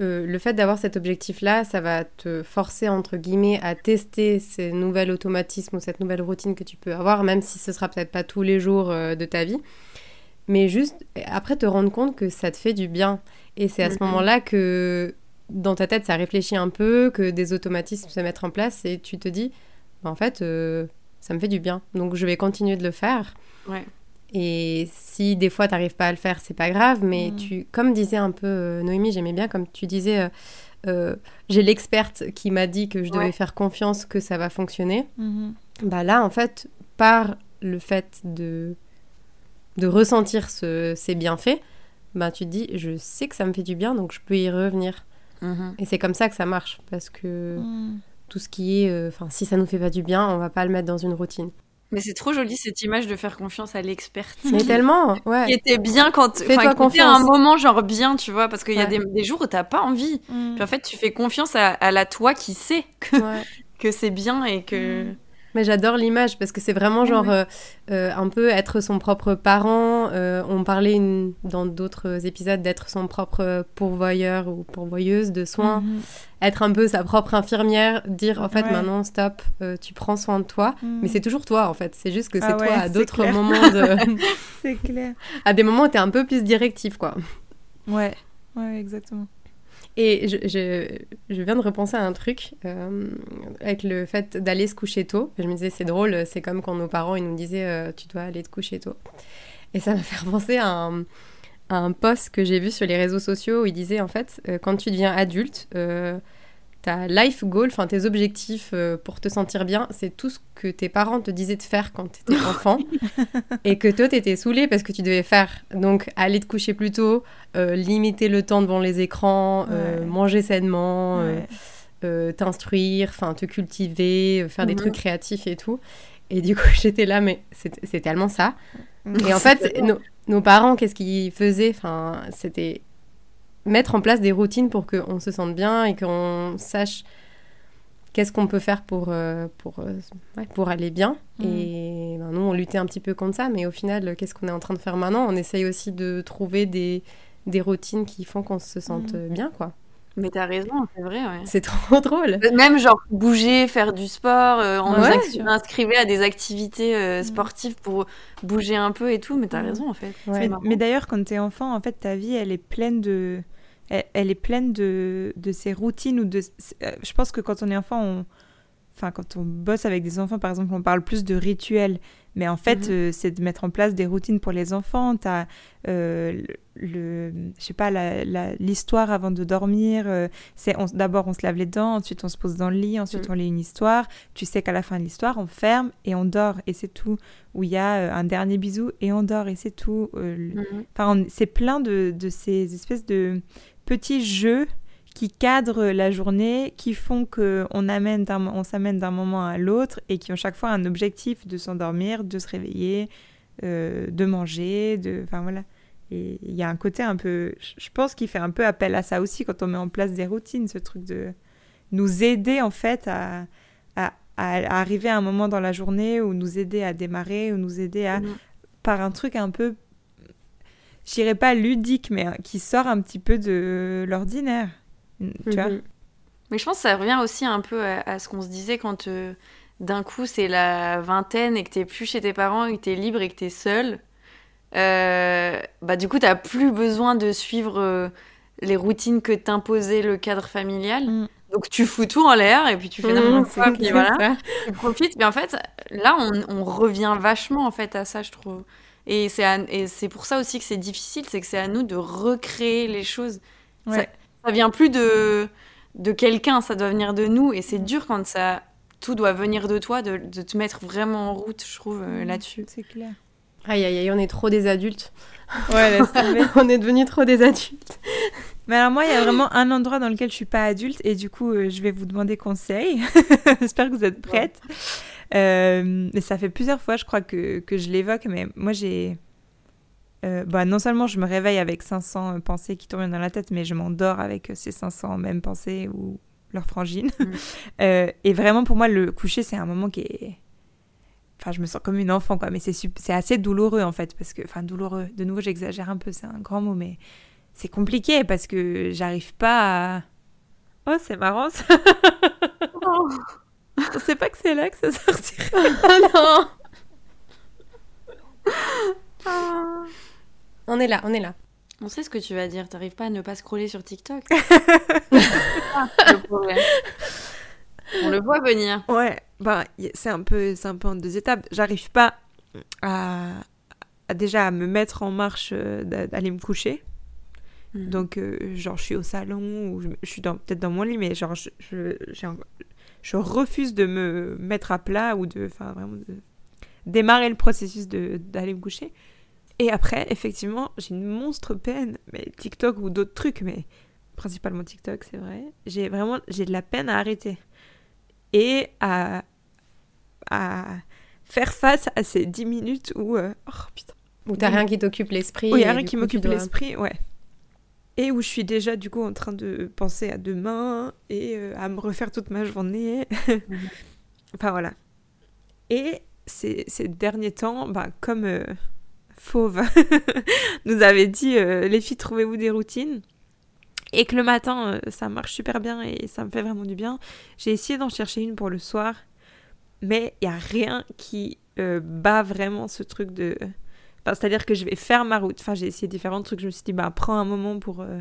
euh, le fait d'avoir cet objectif-là, ça va te forcer, entre guillemets, à tester ces nouveaux automatismes ou cette nouvelle routine que tu peux avoir, même si ce sera peut-être pas tous les jours de ta vie. Mais juste après te rendre compte que ça te fait du bien. Et c'est à ce moment-là que dans ta tête, ça réfléchit un peu, que des automatismes se mettent en place et tu te dis, bah, en fait, euh, ça me fait du bien. Donc je vais continuer de le faire. Ouais. Et si des fois tu n'arrives pas à le faire, c'est pas grave, mais mm. tu, comme disait un peu euh, Noémie, j'aimais bien, comme tu disais, euh, j'ai l'experte qui m'a dit que je devais faire confiance que ça va fonctionner. Mm-hmm. Bah là, en fait, par le fait de, de ressentir ce, ces bienfaits, bah, tu te dis, je sais que ça me fait du bien, donc je peux y revenir. Mhm. Et c'est comme ça que ça marche, parce que mm. tout ce qui est, euh, enfin, si ça nous fait pas du bien, on va pas le mettre dans une routine. Mais c'est trop joli cette image de faire confiance à l'expert. Mais tellement, ouais. Qui était bien quand. Fais-toi confiance. un moment genre bien, tu vois, parce qu'il y a des, des, jours où t'as pas envie. Mm. Puis en fait, tu fais confiance à, la toi qui sait que, que c'est bien et que. Mais j'adore l'image parce que c'est vraiment genre euh, euh, un peu être son propre parent. Euh, on parlait dans d'autres épisodes d'être son propre pourvoyeur ou pourvoyeuse de soins. Mhm. Être un peu sa propre infirmière, dire en fait maintenant stop, tu prends soin de toi. Mhm. Mais c'est toujours toi en fait. C'est juste que c'est ah toi à d'autres moments de. c'est clair. À des moments où tu es un peu plus directif quoi. Ouais, ouais, exactement. Et je, viens de repenser à un truc euh, avec le fait d'aller se coucher tôt. Je me disais, c'est drôle, c'est comme quand nos parents ils nous disaient, euh, tu dois aller te coucher tôt. Et ça m'a fait penser à un, un post que j'ai vu sur les réseaux sociaux où il disait, en fait, euh, quand tu deviens adulte, ta life goal, enfin tes objectifs euh, pour te sentir bien, c'est tout ce que tes parents te disaient de faire quand tu étais enfant et que toi t'étais saoulé parce que tu devais faire. Donc aller te coucher plus tôt, euh, limiter le temps devant les écrans, euh, manger sainement, t'instruire, enfin te cultiver, faire des mhm. trucs créatifs et tout. Et du coup j'étais là, mais c'est tellement ça. Et en fait, nos parents, qu'est-ce qu'ils faisaient? Enfin, c'était mettre en place des routines pour qu'on se sente bien et qu'on sache qu'est-ce qu'on peut faire pour, euh, pour, euh, pour aller bien. Mm. Et ben, nous, on luttait un petit peu contre ça, mais au final, qu'est-ce qu'on est en train de faire maintenant? On essaye aussi de trouver des, des routines qui font qu'on se sente mm. bien, quoi. Mais t'as raison, c'est vrai. Ouais. C'est trop drôle. Même genre bouger, faire du sport, euh, on nous inscrivait à des activités mm. sportives pour bouger un peu et tout, mais t'as raison en fait. Mais, mais d'ailleurs, quand t'es enfant, en fait, ta vie, elle est pleine de elle, est pleine de, de, ces routines ou de. Euh, je pense que quand on est enfant, on, enfin quand on bosse avec des enfants, par exemple, on parle plus de rituels. Mais en fait, mhm. euh, c'est de mettre en place des routines pour les enfants. Tu as, euh, le, je sais pas, l'histoire avant de dormir. c'est D'abord, on se lave les dents, ensuite, on se pose dans le lit, ensuite, mhm. on lit une histoire. Tu sais qu'à la fin de l'histoire, on ferme et on dort, et c'est tout. Où il y a un dernier bisou et on dort, et c'est tout. Mhm. Enfin, c'est plein de, de, ces espèces de petits jeux qui cadrent la journée, qui font qu'on on s'amène d'un moment à l'autre et qui ont chaque fois un objectif de s'endormir, de se réveiller, euh, de manger, de, enfin voilà. Et il y a un côté un peu, je pense qu'il fait un peu appel à ça aussi quand on met en place des routines, ce truc de nous aider en fait à, à, arriver à un moment dans la journée ou nous aider à démarrer ou nous aider à, mmh. par un truc un peu je dirais pas ludique, mais qui sort un petit peu de l'ordinaire. Tu vois mhm. Mais je pense que ça revient aussi un peu à, ce qu'on se disait quand euh, d'un coup c'est la vingtaine et que t'es plus chez tes parents et que t'es libre et que t'es seul. Euh, bah du coup t'as plus besoin de suivre les routines que t'imposait le cadre familial. Mm. Donc tu fous tout en l'air et puis tu fais n'importe mm, quoi, puis voilà, tu profites. Mais en fait, là, on, on, revient vachement en fait à ça, je trouve. Et c'est pour ça aussi que c'est difficile, c'est que c'est à nous de recréer les choses. Ça, ça, vient plus de, de quelqu'un, ça doit venir de nous. Et c'est dur quand ça, tout doit venir de toi, de, de te mettre vraiment en route, je trouve, euh, là-dessus. C'est clair. Aïe, aïe, aïe, on est trop des adultes. Ouais, on est devenus trop des adultes. Mais alors moi, il y a vraiment un endroit dans lequel je suis pas adulte et du coup, euh, je vais vous demander conseil. J'espère que vous êtes prêtes. Euh, mais ça fait plusieurs fois, je crois, que, que je l'évoque, mais moi, j'ai... Euh, bah, non seulement je me réveille avec 500 pensées qui tournent dans la tête, mais je m'endors avec ces 500 mêmes pensées ou leur frangine. Mm. Euh, et vraiment, pour moi, le coucher, c'est un moment qui est... Enfin, je me sens comme une enfant, quoi. Mais c'est assez douloureux, en fait, parce que... Enfin, douloureux. De nouveau, j'exagère un peu, c'est un grand mot, mais c'est compliqué parce que j'arrive pas à... Oh, c'est marrant, ça oh. On sait pas que c'est là que ça sortira. oh non On est là, on est là. On sait ce que tu vas dire, t'arrives pas à ne pas scroller sur TikTok. On le voit venir. Ouais, bah c'est un peu c'est un peu en deux étapes. J'arrive pas à, déjà à me mettre en marche euh, d'aller me coucher. Hmm. Donc euh, genre je suis au salon ou je, suis peut-être dans mon lit mais genre je, je, je refuse de me mettre à plat ou de, enfin, vraiment de démarrer le processus d'aller me coucher. Et après, effectivement, j'ai une monstre peine, mais TikTok ou d'autres trucs, mais principalement TikTok, c'est vrai. J'ai vraiment, j'ai de la peine à arrêter et à, à faire face à ces 10 minutes où, euh, oh putain. Où t'as rien qui t'occupe l'esprit. Oui, il a rien qui m'occupe l'esprit, ouais et où je suis déjà du coup en train de penser à demain et euh, à me refaire toute ma journée. Mhm. enfin voilà. Et ces, ces derniers temps, bah, comme euh, Fauve nous avait dit, euh, les filles, trouvez-vous des routines? Et que le matin, ça marche super bien et ça me fait vraiment du bien, j'ai essayé d'en chercher une pour le soir, mais il n'y a rien qui bat vraiment ce truc de c'est-à-dire que je vais faire ma route. Enfin, j'ai essayé différents trucs. Je me suis dit, bah, prends un moment pour, euh,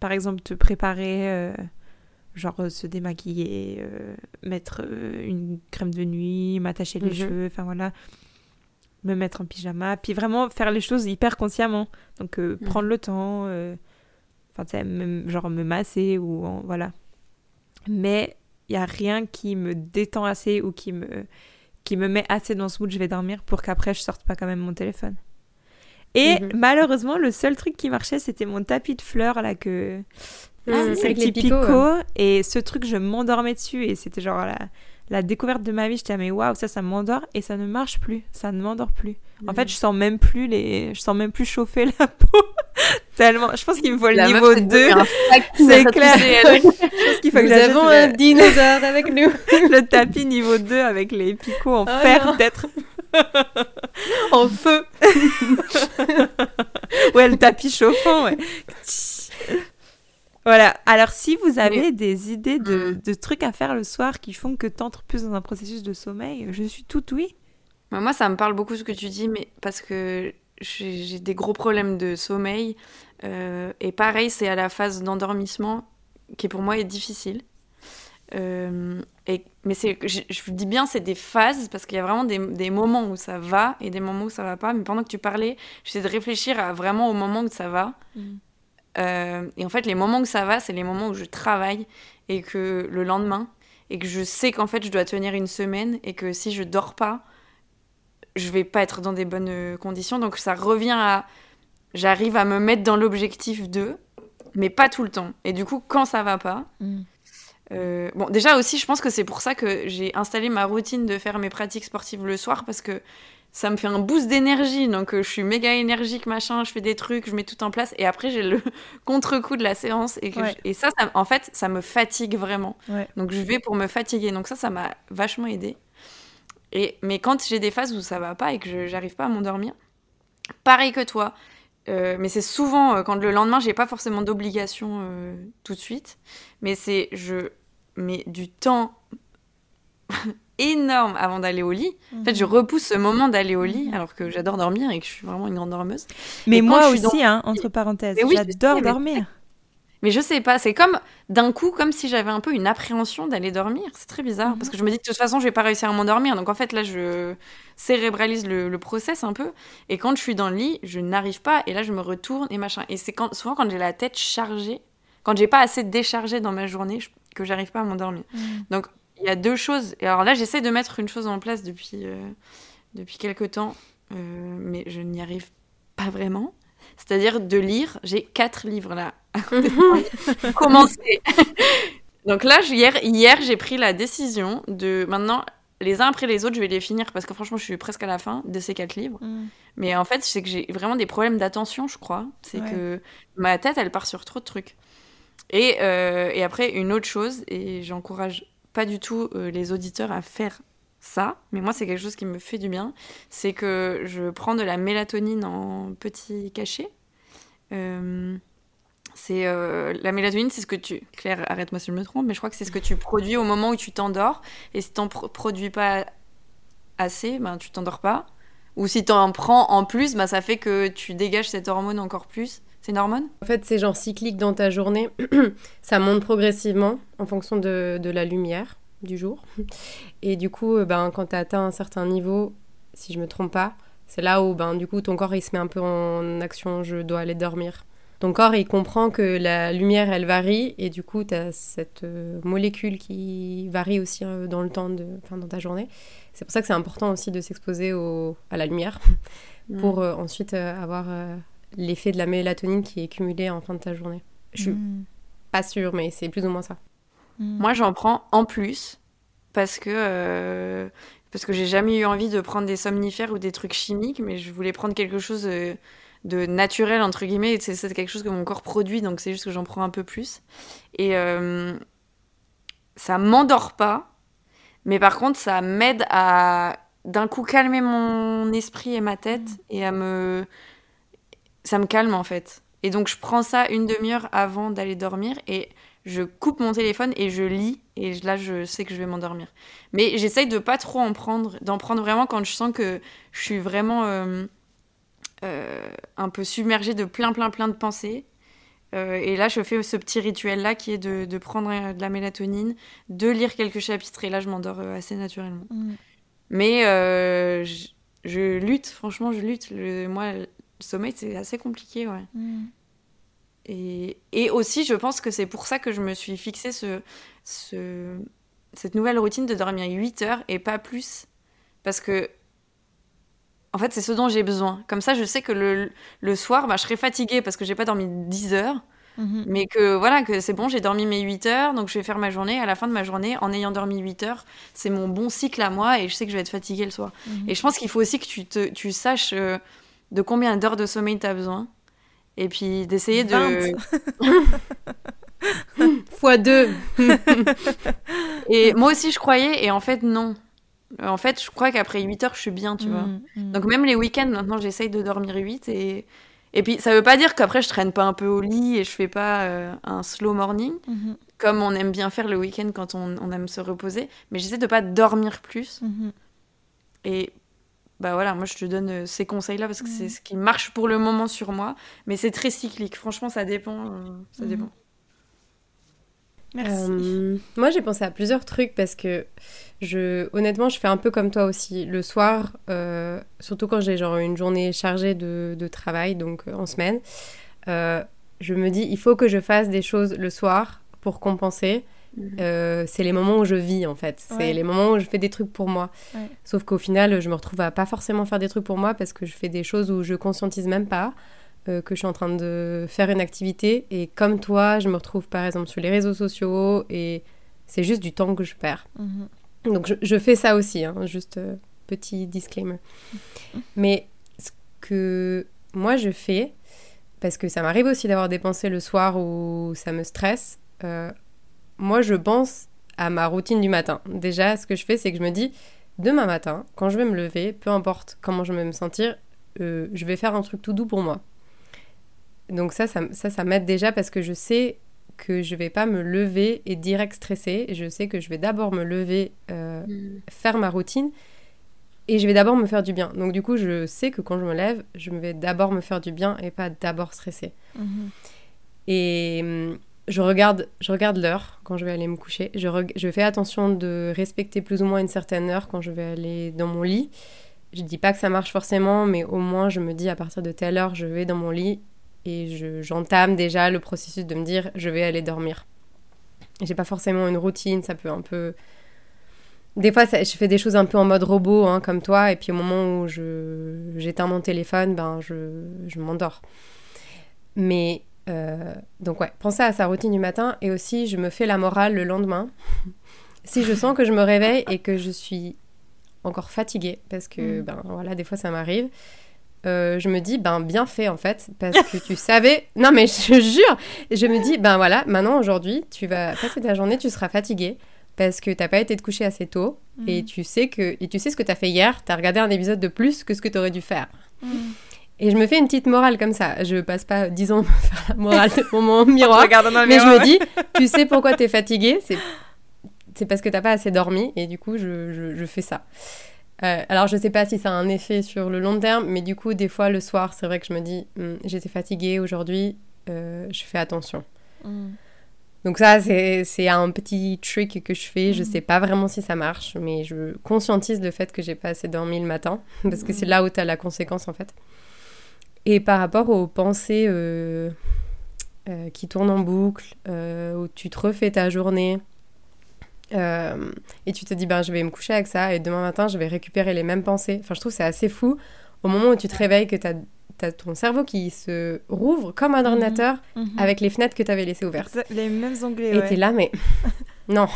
par exemple, te préparer, euh, genre euh, se démaquiller, mettre une crème de nuit, m'attacher les mhm. cheveux, enfin voilà, me mettre en pyjama. Puis vraiment faire les choses hyper consciemment. Donc, mhm. prendre le temps, enfin, genre me masser ou voilà. mais il y a rien qui me détend assez ou qui me qui me met assez dans ce mood je vais dormir pour qu'après je sorte pas quand même mon téléphone. Et Mhm. malheureusement, le seul truc qui marchait, c'était mon tapis de fleurs là que Ah, c'est les picots, picots. Et ce truc, je m'endormais dessus et c'était genre la, la découverte de ma vie. J'étais ah, mais waouh, ça, ça m'endort et ça ne marche plus. Ça ne m'endort plus. En fait, je sens même plus les, je sens même plus chauffer la peau tellement. Je pense qu'il me faut le La niveau meuf, c'est 2. devenu un fac- C'est clair. Je pense qu'il faut que Nous j'achète avons le- un dinosaure avec nous. le tapis niveau 2 avec les picots en Oh fer peut-être. en feu. Ouais, le tapis chauffant, ouais. Voilà. Alors, si vous avez des idées de, Mm. de trucs à faire le soir qui font que t'entres plus dans un processus de sommeil, je suis toute oui. Mais Moi, ça me parle beaucoup ce que tu dis, mais parce que j'ai des gros problèmes de sommeil. euh, et pareil, c'est à la phase d'endormissement qui pour moi est difficile. Euh, et, mais c'est, je, je vous dis bien, c'est des phases parce qu'il y a vraiment des, des moments où ça va et des moments où ça va pas. Mais pendant que tu parlais, j'essaie de réfléchir à vraiment au moment où ça va. Euh, et en fait, les moments où ça va, c'est les moments où je travaille et que le lendemain, et que je sais qu'en fait, je dois tenir une semaine et que si je dors pas, je vais pas être dans des bonnes conditions. Donc ça revient à. J'arrive à me mettre dans l'objectif de, mais pas tout le temps. Et du coup, quand ça va pas. euh, bon, déjà aussi, je pense que c'est pour ça que j'ai installé ma routine de faire mes pratiques sportives le soir parce que ça me fait un boost d'énergie. Donc, euh, je suis méga énergique, machin, je fais des trucs, je mets tout en place. Et après, j'ai le contre-coup de la séance. Et, que Ouais. je- et ça, ça, en fait, ça me fatigue vraiment. Ouais. Donc, je vais pour me fatiguer. Donc, ça, ça m'a vachement aidé. Et, mais quand j'ai des phases où ça va pas et que je- j'arrive pas à m'endormir, pareil que toi. euh, mais c'est souvent euh, quand le lendemain, j'ai pas forcément d'obligation tout de suite. Mais c'est je mets du temps énorme avant d'aller au lit. En fait, je repousse ce moment d'aller au lit, alors que j'adore dormir et que je suis vraiment une grande dormeuse. Mais Et moi aussi, dans- hein, entre parenthèses, oui, j'adore mais- dormir. Mais je sais pas, c'est comme d'un coup, comme si j'avais un peu une appréhension d'aller dormir. C'est très bizarre parce que je me dis de toute façon, je vais pas réussir à m'endormir. Donc en fait, là, je cérébralise le, le process un peu. Et quand je suis dans le lit, je n'arrive pas. Et là, je me retourne et machin. Et c'est quand, souvent quand j'ai la tête chargée, quand j'ai pas assez déchargé dans ma journée, je- que j'arrive pas à m'endormir. Donc il y a deux choses. Et alors là, j'essaie de mettre une chose en place depuis, euh, depuis quelques temps, euh, mais je n'y arrive pas vraiment. C'est-à-dire de lire. J'ai quatre livres là. Commencer. Donc là, hier, hier j'ai pris la décision de maintenant, les uns après les autres, je vais les finir parce que franchement, je suis presque à la fin de ces quatre livres. Mais en fait, c'est que j'ai vraiment des problèmes d'attention, je crois. C'est Ouais. que ma tête, elle part sur trop de trucs. Et, euh, et après, une autre chose, et j'encourage pas du tout euh, les auditeurs à faire ça, mais moi, c'est quelque chose qui me fait du bien, c'est que je prends de la mélatonine en petits cachets. Euh, c'est euh, la mélatonine, c'est ce que tu. Claire, arrête-moi si je me trompe, mais je crois que c'est ce que tu produis au moment où tu t'endors. Et si t'en pro- produis pas assez, ben tu t'endors pas. Ou si t'en prends en plus, ben ça fait que tu dégages cette hormone encore plus. C'est une hormone? En fait, c'est genre cyclique dans ta journée. ça monte progressivement en fonction de, de la lumière du jour. Et du coup, euh, ben, quand tu as atteint un certain niveau, si je me trompe pas, c'est là où ben, du coup ton corps il se met un peu en action, je dois aller dormir. Ton corps il comprend que la lumière elle varie et du coup tu as cette euh, molécule qui varie aussi euh, dans le temps, de, enfin, dans ta journée. C'est pour ça que c'est important aussi de s'exposer à la lumière pour euh, ensuite euh, avoir euh, l'effet de la mélatonine qui est cumulé en fin de ta journée. Je suis Mm. pas sûre, mais c'est plus ou moins ça. Moi, j'en prends en plus parce que euh, parce que j'ai jamais eu envie de prendre des somnifères ou des trucs chimiques, mais je voulais prendre quelque chose euh, de naturel entre guillemets. et C'est quelque chose que mon corps produit, donc c'est juste que j'en prends un peu plus. Et euh, ça m'endort pas, mais par contre, ça m'aide à d'un coup calmer mon esprit et ma tête et à me ça me calme en fait. Et donc je prends ça une demi-heure avant d'aller dormir et je coupe mon téléphone et je lis et là je sais que je vais m'endormir. Mais j'essaye de pas trop en prendre, d'en prendre vraiment quand je sens que je suis vraiment euh, euh, un peu submergée de plein plein plein de pensées. Euh, et là je fais ce petit rituel là qui est de, de prendre de la mélatonine, de lire quelques chapitres et là je m'endors assez naturellement. Mm. Mais je, je lutte, franchement je lutte. Le, moi le sommeil c'est assez compliqué ouais. Mm. et, et aussi, je pense que c'est pour ça que je me suis fixé ce, ce, cette nouvelle routine de dormir 8 heures et pas plus. Parce que, en fait, c'est ce dont j'ai besoin. Comme ça, je sais que le, le soir, bah, je serai fatiguée parce que j'ai pas dormi 10 heures. Mhm. Mais que voilà, que c'est bon, j'ai dormi mes 8 heures, donc je vais faire ma journée. À la fin de ma journée, en ayant dormi 8 heures, c'est mon bon cycle à moi et je sais que je vais être fatiguée le soir. Mhm. Et je pense qu'il faut aussi que tu, te, tu saches euh, de combien d'heures de sommeil tu as besoin. Et puis d'essayer de. 20. Fois deux. Et moi aussi, je croyais, et en fait, non. En fait, je crois qu'après 8 heures, je suis bien, tu vois. Mhm, mhm. Donc même les week-ends, maintenant, j'essaye de dormir 8 et... Et puis, ça veut pas dire qu'après, je traîne pas un peu au lit et je fais pas euh, un slow morning, Mhm, comme on aime bien faire le week-end quand on, on aime se reposer. Mais j'essaie de pas dormir plus. mhm. Et bah voilà, moi, je te donne euh, ces conseils-là parce que c'est ce qui marche pour le moment sur moi. Mais c'est très cyclique. Franchement, ça dépend. euh, ça Mhm. dépend. Merci. Euh, moi, j'ai pensé à plusieurs trucs parce que je, honnêtement, je fais un peu comme toi aussi. Le soir, euh, surtout quand j'ai genre une journée chargée de, de travail, donc euh, en semaine, euh, je me dis il faut que je fasse des choses le soir pour compenser. Mhm. Euh, c'est les moments où je vis en fait. C'est Ouais. les moments où je fais des trucs pour moi. Ouais. Sauf qu'au final, je me retrouve à pas forcément faire des trucs pour moi parce que je fais des choses où je conscientise même pas euh, que je suis en train de faire une activité. Et comme toi, je me retrouve par exemple sur les réseaux sociaux et c'est juste du temps que je perds. Mhm. Donc je, je fais ça aussi, hein, juste euh, petit disclaimer. Mais ce que moi je fais, parce que ça m'arrive aussi d'avoir des pensées le soir où ça me stresse, euh, moi je pense à ma routine du matin. Déjà, ce que je fais, c'est que je me dis, demain matin, quand je vais me lever, peu importe comment je vais me sentir, euh, je vais faire un truc tout doux pour moi. Donc ça, ça, ça, ça m'aide déjà parce que je sais que je vais pas me lever et direct stresser. Je sais que je vais d'abord me lever, euh, faire ma routine et je vais d'abord me faire du bien. Donc du coup, je sais que quand je me lève, je vais d'abord me faire du bien et pas d'abord stresser. Mhm. Et hum, je regarde, je regarde l'heure quand je vais aller me coucher. Je, fais attention de respecter plus ou moins une certaine heure quand je vais aller dans mon lit. Je dis pas que ça marche forcément, mais au moins je me dis à partir de telle heure, je vais dans mon lit et je- j'entame déjà le processus de me dire je vais aller dormir. J'ai pas forcément une routine, ça peut un peu. Des fois, je fais des choses un peu en mode robot, hein, comme toi, et puis au moment où j'éteins mon téléphone, ben je, je m'endors. Mais euh, donc ouais, penser à sa routine du matin et aussi je me fais la morale le lendemain. si je sens que je me réveille et que je suis encore fatiguée, parce que Mm. ben voilà, des fois ça m'arrive, euh, je me dis ben bien fait en fait, parce que tu savais. Non mais je jure, je me dis ben voilà, maintenant aujourd'hui tu vas passer ta journée, tu seras fatiguée parce que t'as pas été te coucher assez tôt et Mhm. tu sais que et tu sais ce que t'as fait hier, t'as regardé un épisode de plus que ce que t'aurais dû faire. Mhm. Et je me fais une petite morale comme ça. Je passe pas 10 ans à me faire la morale devant mon Je miroir. regarde dans le Mais je me dis, tu sais pourquoi t'es fatigué C'est c'est parce que t'as pas assez dormi et du coup, je, je, je fais ça. Euh, alors, je sais pas si ça a un effet sur le long terme, mais du coup, des fois, le soir, c'est vrai que je me dis, Hum, j'étais fatiguée aujourd'hui, euh, je fais attention. Mhm. Donc ça, c'est c'est un petit trick que je fais. Je Mhm. sais pas vraiment si ça marche, mais je conscientise le fait que j'ai pas assez dormi le matin, parce que c'est là où tu as la conséquence en fait. Et par rapport aux pensées euh, euh, qui tournent en boucle, euh, où tu te refais ta journée, et tu te dis, ben, je vais me coucher avec ça, et demain matin, je vais récupérer les mêmes pensées. Enfin, je trouve que c'est assez fou. Au moment où tu te réveilles, que tu as, ton cerveau qui se rouvre comme un ordinateur Mhm. avec les fenêtres que tu avais laissées ouvertes. Les mêmes onglets, Et ouais. t'es là, mais non.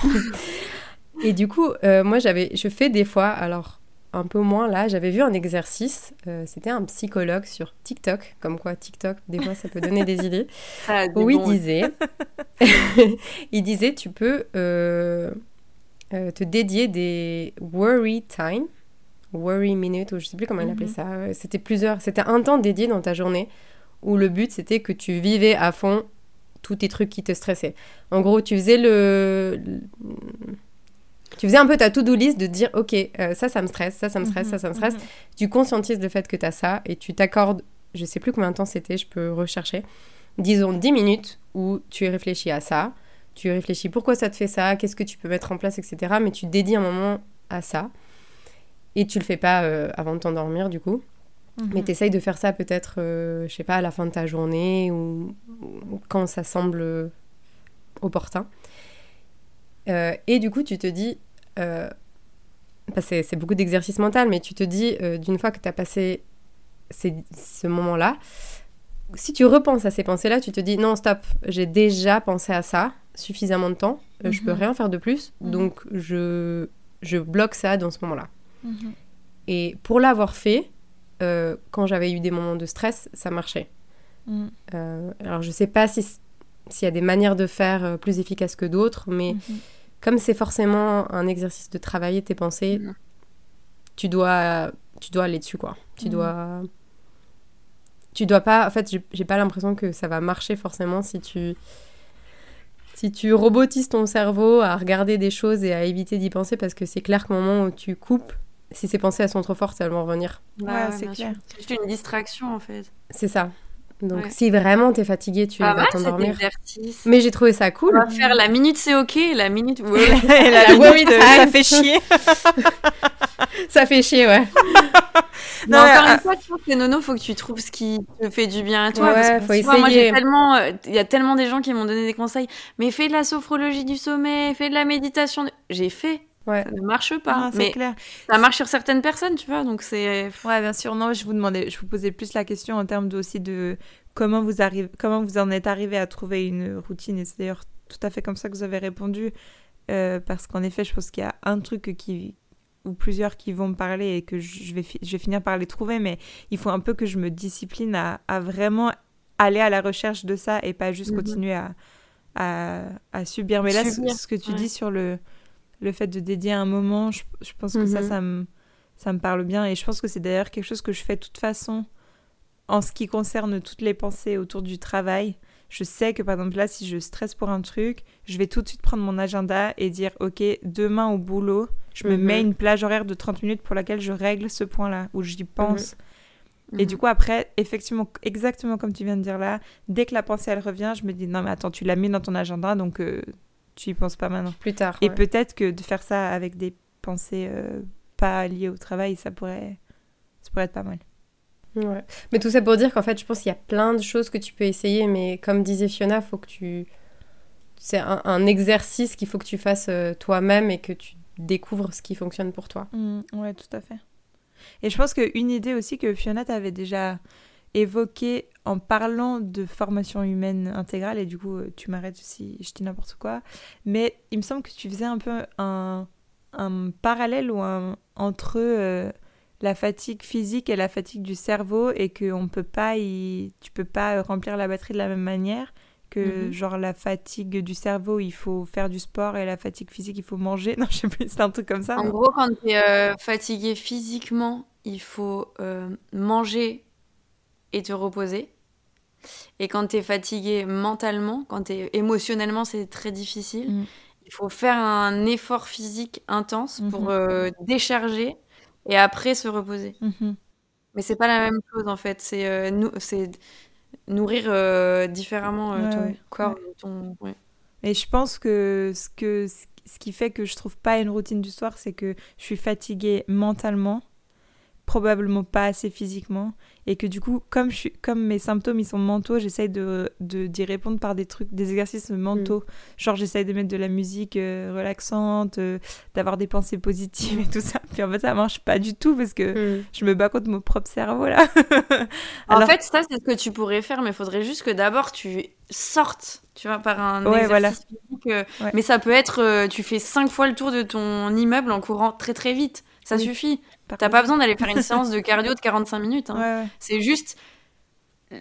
et du coup, euh, moi, j'avais, je fais des fois, alors un peu moins là, j'avais vu un exercice. euh, c'était un psychologue sur TikTok, comme quoi TikTok, des fois, ça peut donner des idées. Ça a des Où il disait, il disait, tu peux euh, euh, te dédier des worry time, worry minute, ou je sais plus comment il appelait Mhm. ça. C'était plusieurs, c'était un temps dédié dans ta journée où le but c'était que tu vivais à fond tous tes trucs qui te stressaient. En gros, tu faisais le, le- tu faisais un peu ta to-do list de dire, ok, euh, ça, ça me stresse, ça, ça me stresse, ça, ça me stresse. Mhm. Tu conscientises le fait que tu as ça et tu t'accordes, je sais plus combien de temps c'était, je peux rechercher, disons 10 minutes où tu réfléchis à ça, tu réfléchis pourquoi ça te fait ça, qu'est-ce que tu peux mettre en place, etc. Mais tu dédies un moment à ça et tu le fais pas euh, avant de t'endormir du coup. Mhm. Mais t'essayes de faire ça peut-être, euh, je sais pas, à la fin de ta journée ou, ou quand ça semble opportun. Euh, et du coup, tu te dis, euh, bah, c'est beaucoup d'exercice mental, mais tu te dis, euh, d'une fois que tu as passé ces- ce moment-là, si tu repenses à ces pensées-là, tu te dis, non, stop, j'ai déjà pensé à ça suffisamment de temps, euh, je peux Mhm. rien faire de plus, Mhm. donc je, je bloque ça dans ce moment-là. Mhm. Et pour l'avoir fait, euh, quand j'avais eu des moments de stress, ça marchait. Alors je sais pas si s'il y a des manières de faire plus efficaces que d'autres, mais. Comme c'est forcément un exercice de travailler tes pensées, Mhm. tu dois tu dois aller dessus quoi. Tu Mhm. dois tu dois pas en fait j'ai- pas l'impression que ça va marcher forcément si tu si tu robotises ton cerveau à regarder des choses et à éviter d'y penser parce que c'est clair qu'au moment où tu coupes si ces pensées elles sont trop fortes elles vont revenir. Ouais, c'est clair. C'est juste une distraction en fait. C'est ça. Donc Ouais. si vraiment t'es fatigué, tu Pas vas cet t'endormir. Mais j'ai trouvé ça On cool. va faire la minute c'est ok, la minute. Ouais. la La minute, minute, euh, ça fait chier. Ça fait chier, ouais. Mais Non, encore mais, une fois, je pense que Nono, faut que tu trouves ce qui te fait du bien à toi. Ouais, parce que, faut tu vois, moi, essayer. j'ai tellement, euh, il y a tellement des gens qui m'ont donné des conseils. Mais fais de la sophrologie du sommeil, fais de la méditation. J'ai fait. Ouais. Ça ne marche pas. C'est clair. ça marche sur certaines personnes, tu vois. Donc c'est. Ouais, bien sûr. Non, je vous demandais, je vous posais plus la question en termes de, aussi de comment vous arrivez, comment vous en êtes arrivé à trouver une routine. Et c'est d'ailleurs tout à fait comme ça que vous avez répondu, Euh, parce qu'en effet, je pense qu'il y a un truc qui ou plusieurs qui vont me parler et que je vais, fi- je vais finir par les trouver, mais il faut un peu que je me discipline à, à vraiment aller à la recherche de ça et pas juste Mhm. continuer à, à, à subir. Mais là, ce- Subir, ce que tu ouais. dis sur le, le fait de dédier un moment, je, je pense que ça, Mhm. ça me, ça me parle bien. Et je pense que c'est d'ailleurs quelque chose que je fais de toute façon en ce qui concerne toutes les pensées autour du travail. Je sais que par exemple là, si je stresse pour un truc, je vais tout de suite prendre mon agenda et dire ok, demain au boulot, je me Mhm. mets une plage horaire de 30 minutes pour laquelle je règle ce point-là, où j'y pense. Et Mhm. du coup, après, effectivement, exactement comme tu viens de dire là, dès que la pensée elle revient, je me dis non mais attends, tu l'as mis dans ton agenda, donc euh, tu y penses pas maintenant. Plus tard. Et ouais. peut-être que de faire ça avec des pensées euh, pas liées au travail, ça pourrait, ça pourrait être pas mal. Ouais. Mais tout ça pour dire qu'en fait, je pense qu'il y a plein de choses que tu peux essayer, mais comme disait Fiona, faut que tu. C'est un, un exercice qu'il faut que tu fasses euh, toi-même et que tu découvres ce qui fonctionne pour toi. Mm, ouais, tout à fait. Et je pense qu'une idée aussi que Fiona t'avait déjà évoquée en parlant de formation humaine intégrale, et du coup, euh, tu m'arrêtes si je dis n'importe quoi, mais il me semble que tu faisais un peu un, un parallèle ou un, entre euh, la fatigue physique et la fatigue du cerveau, et que on peut pas y, tu peux pas remplir la batterie de la même manière que Mhm. genre la fatigue du cerveau il faut faire du sport et la fatigue physique il faut manger non je sais plus c'est un truc comme ça En gros, quand tu es fatigué physiquement, il faut euh, manger et te reposer. Et quand tu es fatigué mentalement, quand tu es émotionnellement, c'est très difficile. Mm. Il faut faire un effort physique intense pour Mhm. euh, décharger et après se reposer. Mhm. Mais c'est pas la même chose en fait. C'est euh, nou- c'est nourrir euh, différemment euh, Ouais, ton ouais, corps. Ton... Et je pense que ce, que ce qui fait que je trouve pas une routine du soir, c'est que je suis fatiguée mentalement, probablement pas assez physiquement, et que du coup, comme, je suis, comme mes symptômes ils sont mentaux, j'essaye de de- d'y répondre par des trucs, des exercices mentaux. Genre, j'essaye de mettre de la musique euh, relaxante, euh, d'avoir des pensées positives et tout ça. Puis en fait, ça marche pas du tout parce que je me bats contre mon propre cerveau là. En fait, ça, c'est ce que tu pourrais faire, mais il faudrait juste que d'abord tu sortes, tu vois, par un Ouais, exercice voilà. physique. euh, Ouais. Mais ça peut être, tu fais cinq fois le tour de ton immeuble en courant très très vite. Ça Oui. suffit. T'as pas besoin d'aller faire une séance de cardio de 45 minutes. hein. Ouais, ouais. C'est juste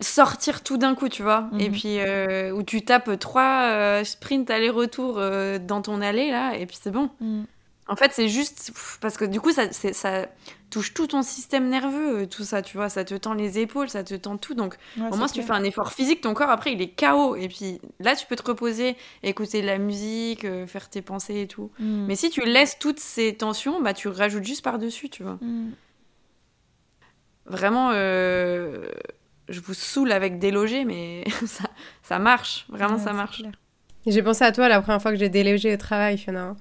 sortir tout d'un coup, tu vois. Et Mhm. puis, euh, où tu tapes trois euh, sprints aller-retour euh, dans ton allée, là, et puis c'est bon. Mm. En fait, c'est juste parce que du coup, ça, c'est- ça touche tout ton système nerveux, euh, tout ça, tu vois. Ça te tend les épaules, ça te tend tout. Donc, Ouais, au moins, si tu fais un effort physique, ton corps, après, il est KO. Et puis là, tu peux te reposer, écouter de la musique, euh, faire tes pensées et tout. Mm. Mais si tu laisses toutes ces tensions, bah, tu rajoutes juste par-dessus, tu vois. Mm. Vraiment, euh, je vous saoule avec délogé, mais ça, ça marche. Vraiment, Ouais, ça marche. J'ai pensé à toi la première fois que j'ai délogé au travail, Fiona.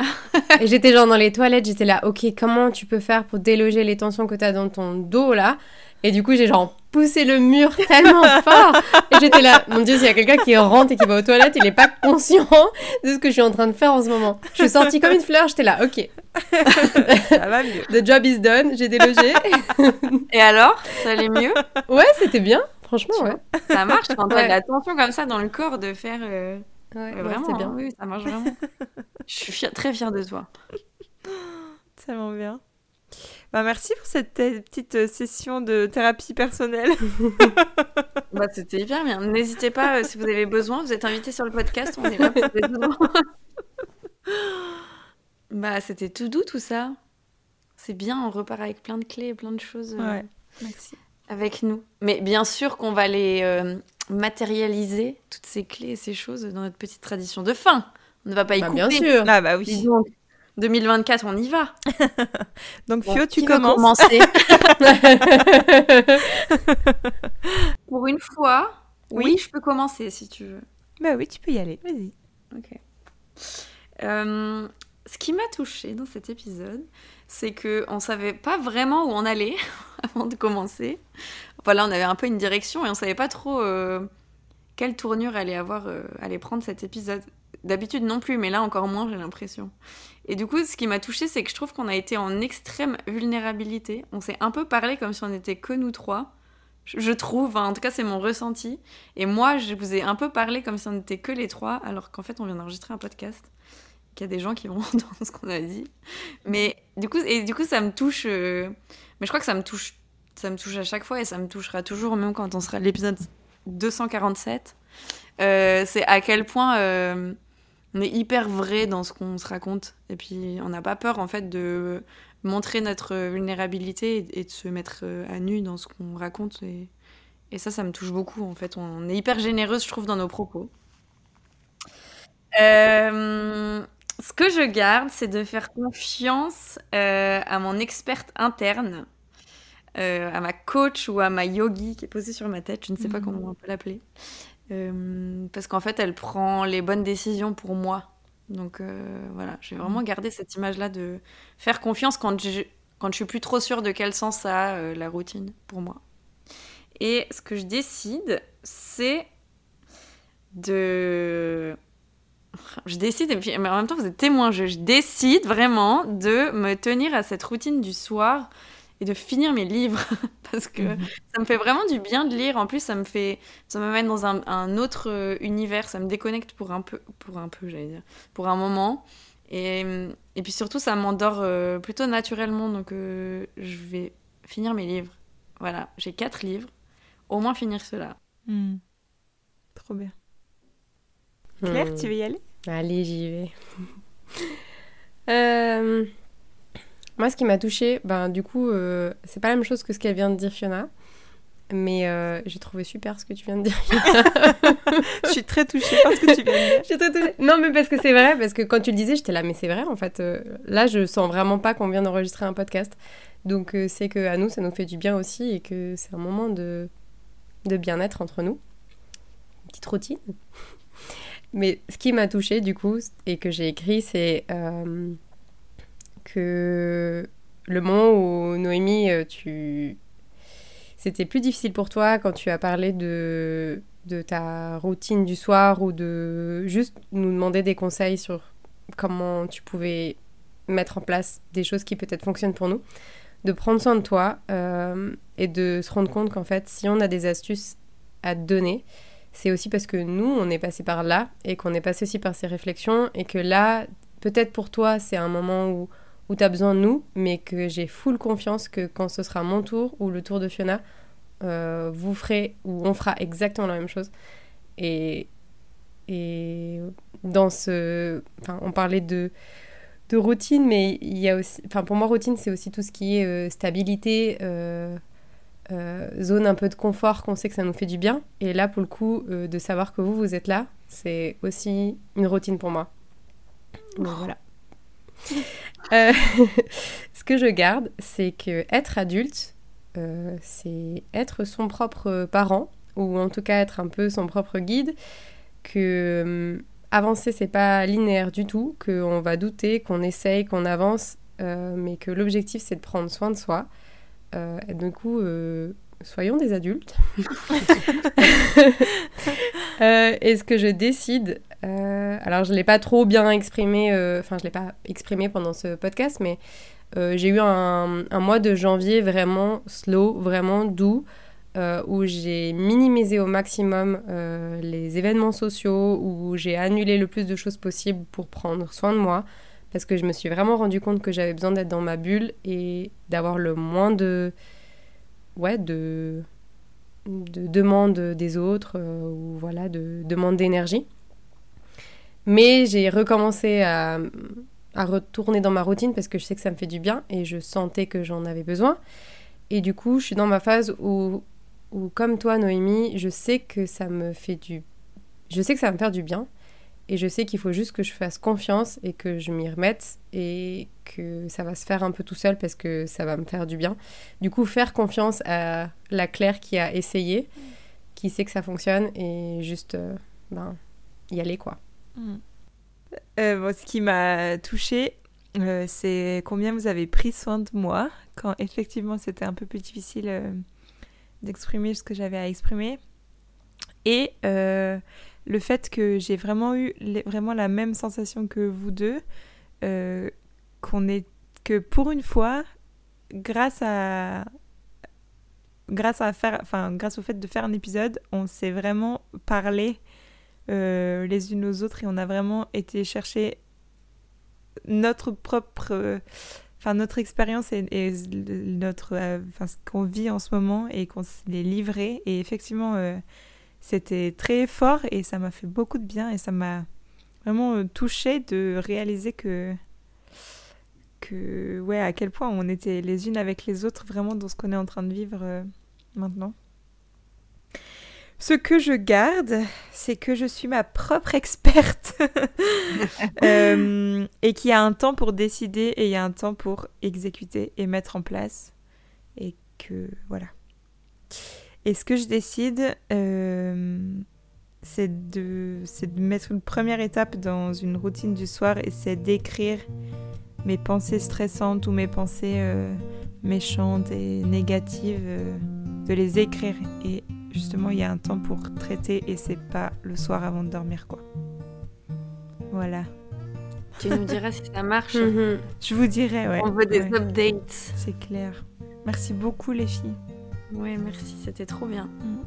et j'étais genre dans les toilettes, j'étais là, ok, comment tu peux faire pour déloger les tensions que tu as dans ton dos là? Et du coup, j'ai genre poussé le mur tellement fort. Et j'étais là, mon Dieu, s'il y a quelqu'un qui rentre et qui va aux toilettes, il n'est pas conscient de ce que je suis en train de faire en ce moment. Je suis sortie comme une fleur, j'étais là, ok. Ça va mieux. The job is done, j'ai délogé. Et alors? Ça allait mieux? Ouais, c'était bien, franchement, ouais. Ça marche quand t'as Ouais. de la tension comme ça dans le corps de faire. euh, Ouais, ouais, vraiment, bien. hein, oui, ça marche vraiment. Je suis fière- très fière de toi. Tellement bien. Bah, merci pour cette euh, petite euh, session de thérapie personnelle. Bah, c'était hyper bien. N'hésitez pas euh, si vous avez besoin. Vous êtes invité sur le podcast. On est là pour. Bah, c'était tout doux tout ça. C'est bien, on repart avec plein de clés et plein de choses euh, Ouais. Merci. avec nous. Mais bien sûr qu'on va les euh, matérialiser, toutes ces clés et ces choses, dans notre petite tradition de fin. On ne va pas y Bah, couper. bien sûr. Ah bah oui. donc, 2024, on y va. Donc Bon, Fio, tu qui veut commences. commencer? Pour une fois, oui. Oui. je peux commencer si tu veux. Bah oui, tu peux y aller. Vas-y. Ok. Euh, ce qui m'a touchée dans cet épisode, c'est que on savait pas vraiment où on allait avant de commencer. Voilà, on avait un peu une direction et on savait pas trop euh, quelle tournure allait avoir, euh, allait prendre cet épisode. D'habitude non plus, mais là encore moins, j'ai l'impression. Et du coup, ce qui m'a touchée, c'est que je trouve qu'on a été en extrême vulnérabilité. On s'est un peu parlé comme si on n'était que nous trois. Je, trouve, en tout cas, c'est mon ressenti. Et moi, je vous ai un peu parlé comme si on n'était que les trois, alors qu'en fait, on vient d'enregistrer un podcast. Qu'il y a des gens qui vont entendre ce qu'on a dit. Mais du coup, et du coup, ça me touche. euh, Mais je crois que ça me touche, ça me touche à chaque fois et ça me touchera toujours, même quand on sera à l'épisode 247. Euh, c'est à quel point euh, on est hyper vrai dans ce qu'on se raconte. Et puis, on n'a pas peur, en fait, de montrer notre vulnérabilité et, de se mettre à nu dans ce qu'on raconte. Et, et ça, ça me touche beaucoup, en fait. On est hyper généreuse, je trouve, dans nos propos. Ce que je garde, c'est de faire confiance euh, à mon experte interne, euh, à ma coach ou à ma yogi qui est posée sur ma tête. Je ne sais pas comment on peut l'appeler. Euh, parce qu'en fait, elle prend les bonnes décisions pour moi. Donc voilà, j'ai vraiment gardé cette image-là de faire confiance quand je, quand je suis plus trop sûre de quel sens ça a, la routine, pour moi. Et ce que je décide, c'est de... Je décide, et puis, mais en même temps, vous êtes témoin, je, je décide vraiment de me tenir à cette routine du soir et de finir mes livres. Parce que Mhm. ça me fait vraiment du bien de lire. En plus, ça me fait, ça me met dans un, un autre euh, univers. Ça me déconnecte pour un peu, pour un peu, j'allais dire, pour un moment. Et, et puis surtout, ça m'endort euh, plutôt naturellement. Donc, euh, je vais finir mes livres. Voilà, j'ai quatre livres. Au moins finir cela. Hmm. Trop bien. Claire, Hmm. tu veux y aller? Allez, j'y vais. Euh, Moi, ce qui m'a touchée, ben, du coup, euh, c'est pas la même chose que ce qu'elle vient de dire, Fiona. Mais euh, j'ai trouvé super ce que tu viens de dire. Je suis très touchée par ce que tu viens de dire. J'ai très touchée. Non, mais parce que c'est vrai, parce que quand tu le disais, j'étais là, mais c'est vrai, en fait. là, je sens vraiment pas qu'on vient d'enregistrer un podcast. Donc, c'est que à nous, ça nous fait du bien aussi et que c'est un moment de, de bien-être entre nous. Une petite routine. Mais ce qui m'a touchée, du coup, et que j'ai écrit, c'est euh, que le moment où Noémie, euh, tu... c'était plus difficile pour toi quand tu as parlé de, ta routine du soir ou de juste nous demander des conseils sur comment tu pouvais mettre en place des choses qui peut-être fonctionnent pour nous, de prendre soin de toi euh, et de se rendre compte qu'en fait, si on a des astuces à te donner, c'est aussi parce que nous, on est passé par là et qu'on est passé aussi par ces réflexions et que là, peut-être pour toi, c'est un moment où, où tu as besoin de nous, mais que j'ai full confiance que quand ce sera mon tour ou le tour de Fiona, euh, vous ferez ou on fera exactement la même chose. Et, et dans ce... Enfin, on parlait de, de routine, mais il y a aussi... Enfin, pour moi, routine, c'est aussi tout ce qui est euh, stabilité, euh, euh, zone un peu de confort, qu'on sait que ça nous fait du bien. Et là, pour le coup, euh, de savoir que vous, vous êtes là, c'est aussi une routine pour moi. Donc voilà. Euh, ce que je garde, c'est que être adulte, c'est être son propre parent, ou en tout cas être un peu son propre guide, que hum, avancer, c'est pas linéaire du tout, qu'on va douter, qu'on essaye, qu'on avance, mais que l'objectif, c'est de prendre soin de soi. Euh, et du coup, euh, soyons des adultes. Euh, et ce que je décide, euh, alors je ne l'ai pas trop bien exprimé, euh, enfin je ne l'ai pas exprimé pendant ce podcast, mais j'ai eu un, un, mois de janvier vraiment slow, vraiment doux, où j'ai minimisé au maximum les événements sociaux, où j'ai annulé le plus de choses possibles pour prendre soin de moi, parce que je me suis vraiment rendu compte que j'avais besoin d'être dans ma bulle et d'avoir le moins de ouais, de, de demande des autres euh, ou voilà, de demande d'énergie. Mais j'ai recommencé à, retourner dans ma routine parce que je sais que ça me fait du bien et je sentais que j'en avais besoin. Et du coup, je suis dans ma phase où, comme toi, Noémie, je sais que ça me fait du... Je sais que ça me faire du bien et je sais qu'il faut juste que je fasse confiance et que je m'y remette et que ça va se faire un peu tout seul parce que ça va me faire du bien. Du coup, faire confiance à la Claire qui a essayé, qui sait que ça fonctionne et juste euh, ben, y aller quoi. Mm. Euh, ce qui m'a touchée, euh, c'est combien vous avez pris soin de moi quand effectivement c'était un peu plus difficile d'exprimer ce que j'avais à exprimer. Et le fait que j'ai vraiment eu vraiment la même sensation que vous deux, euh, qu'on est que pour une fois, grâce à grâce à faire, enfin grâce au fait de faire un épisode, on s'est vraiment parlé euh, les unes aux autres et on a vraiment été chercher notre propre, enfin notre expérience et, notre, euh, enfin ce qu'on vit en ce moment et qu'on s'est livré. Et effectivement c'était très fort et ça m'a fait beaucoup de bien et ça m'a vraiment euh, touché de réaliser que que ouais à quel point on était les unes avec les autres vraiment dans ce qu'on est en train de vivre euh, maintenant. Ce que je garde, c'est que je suis ma propre experte euh, et qu'il y a un temps pour décider et il y a un temps pour exécuter et mettre en place et que voilà. Et ce que je décide, euh, c'est de, de mettre une première étape dans une routine du soir et c'est d'écrire mes pensées stressantes ou mes pensées euh, méchantes et négatives, euh, de les écrire. Et justement, il y a un temps pour traiter et c'est pas le soir avant de dormir, quoi. Voilà. Tu nous diras si ça marche. Mhm. Je vous dirai, ouais. On veut des updates. C'est clair. Merci beaucoup, les filles. Ouais, merci, c'était trop bien. Mm.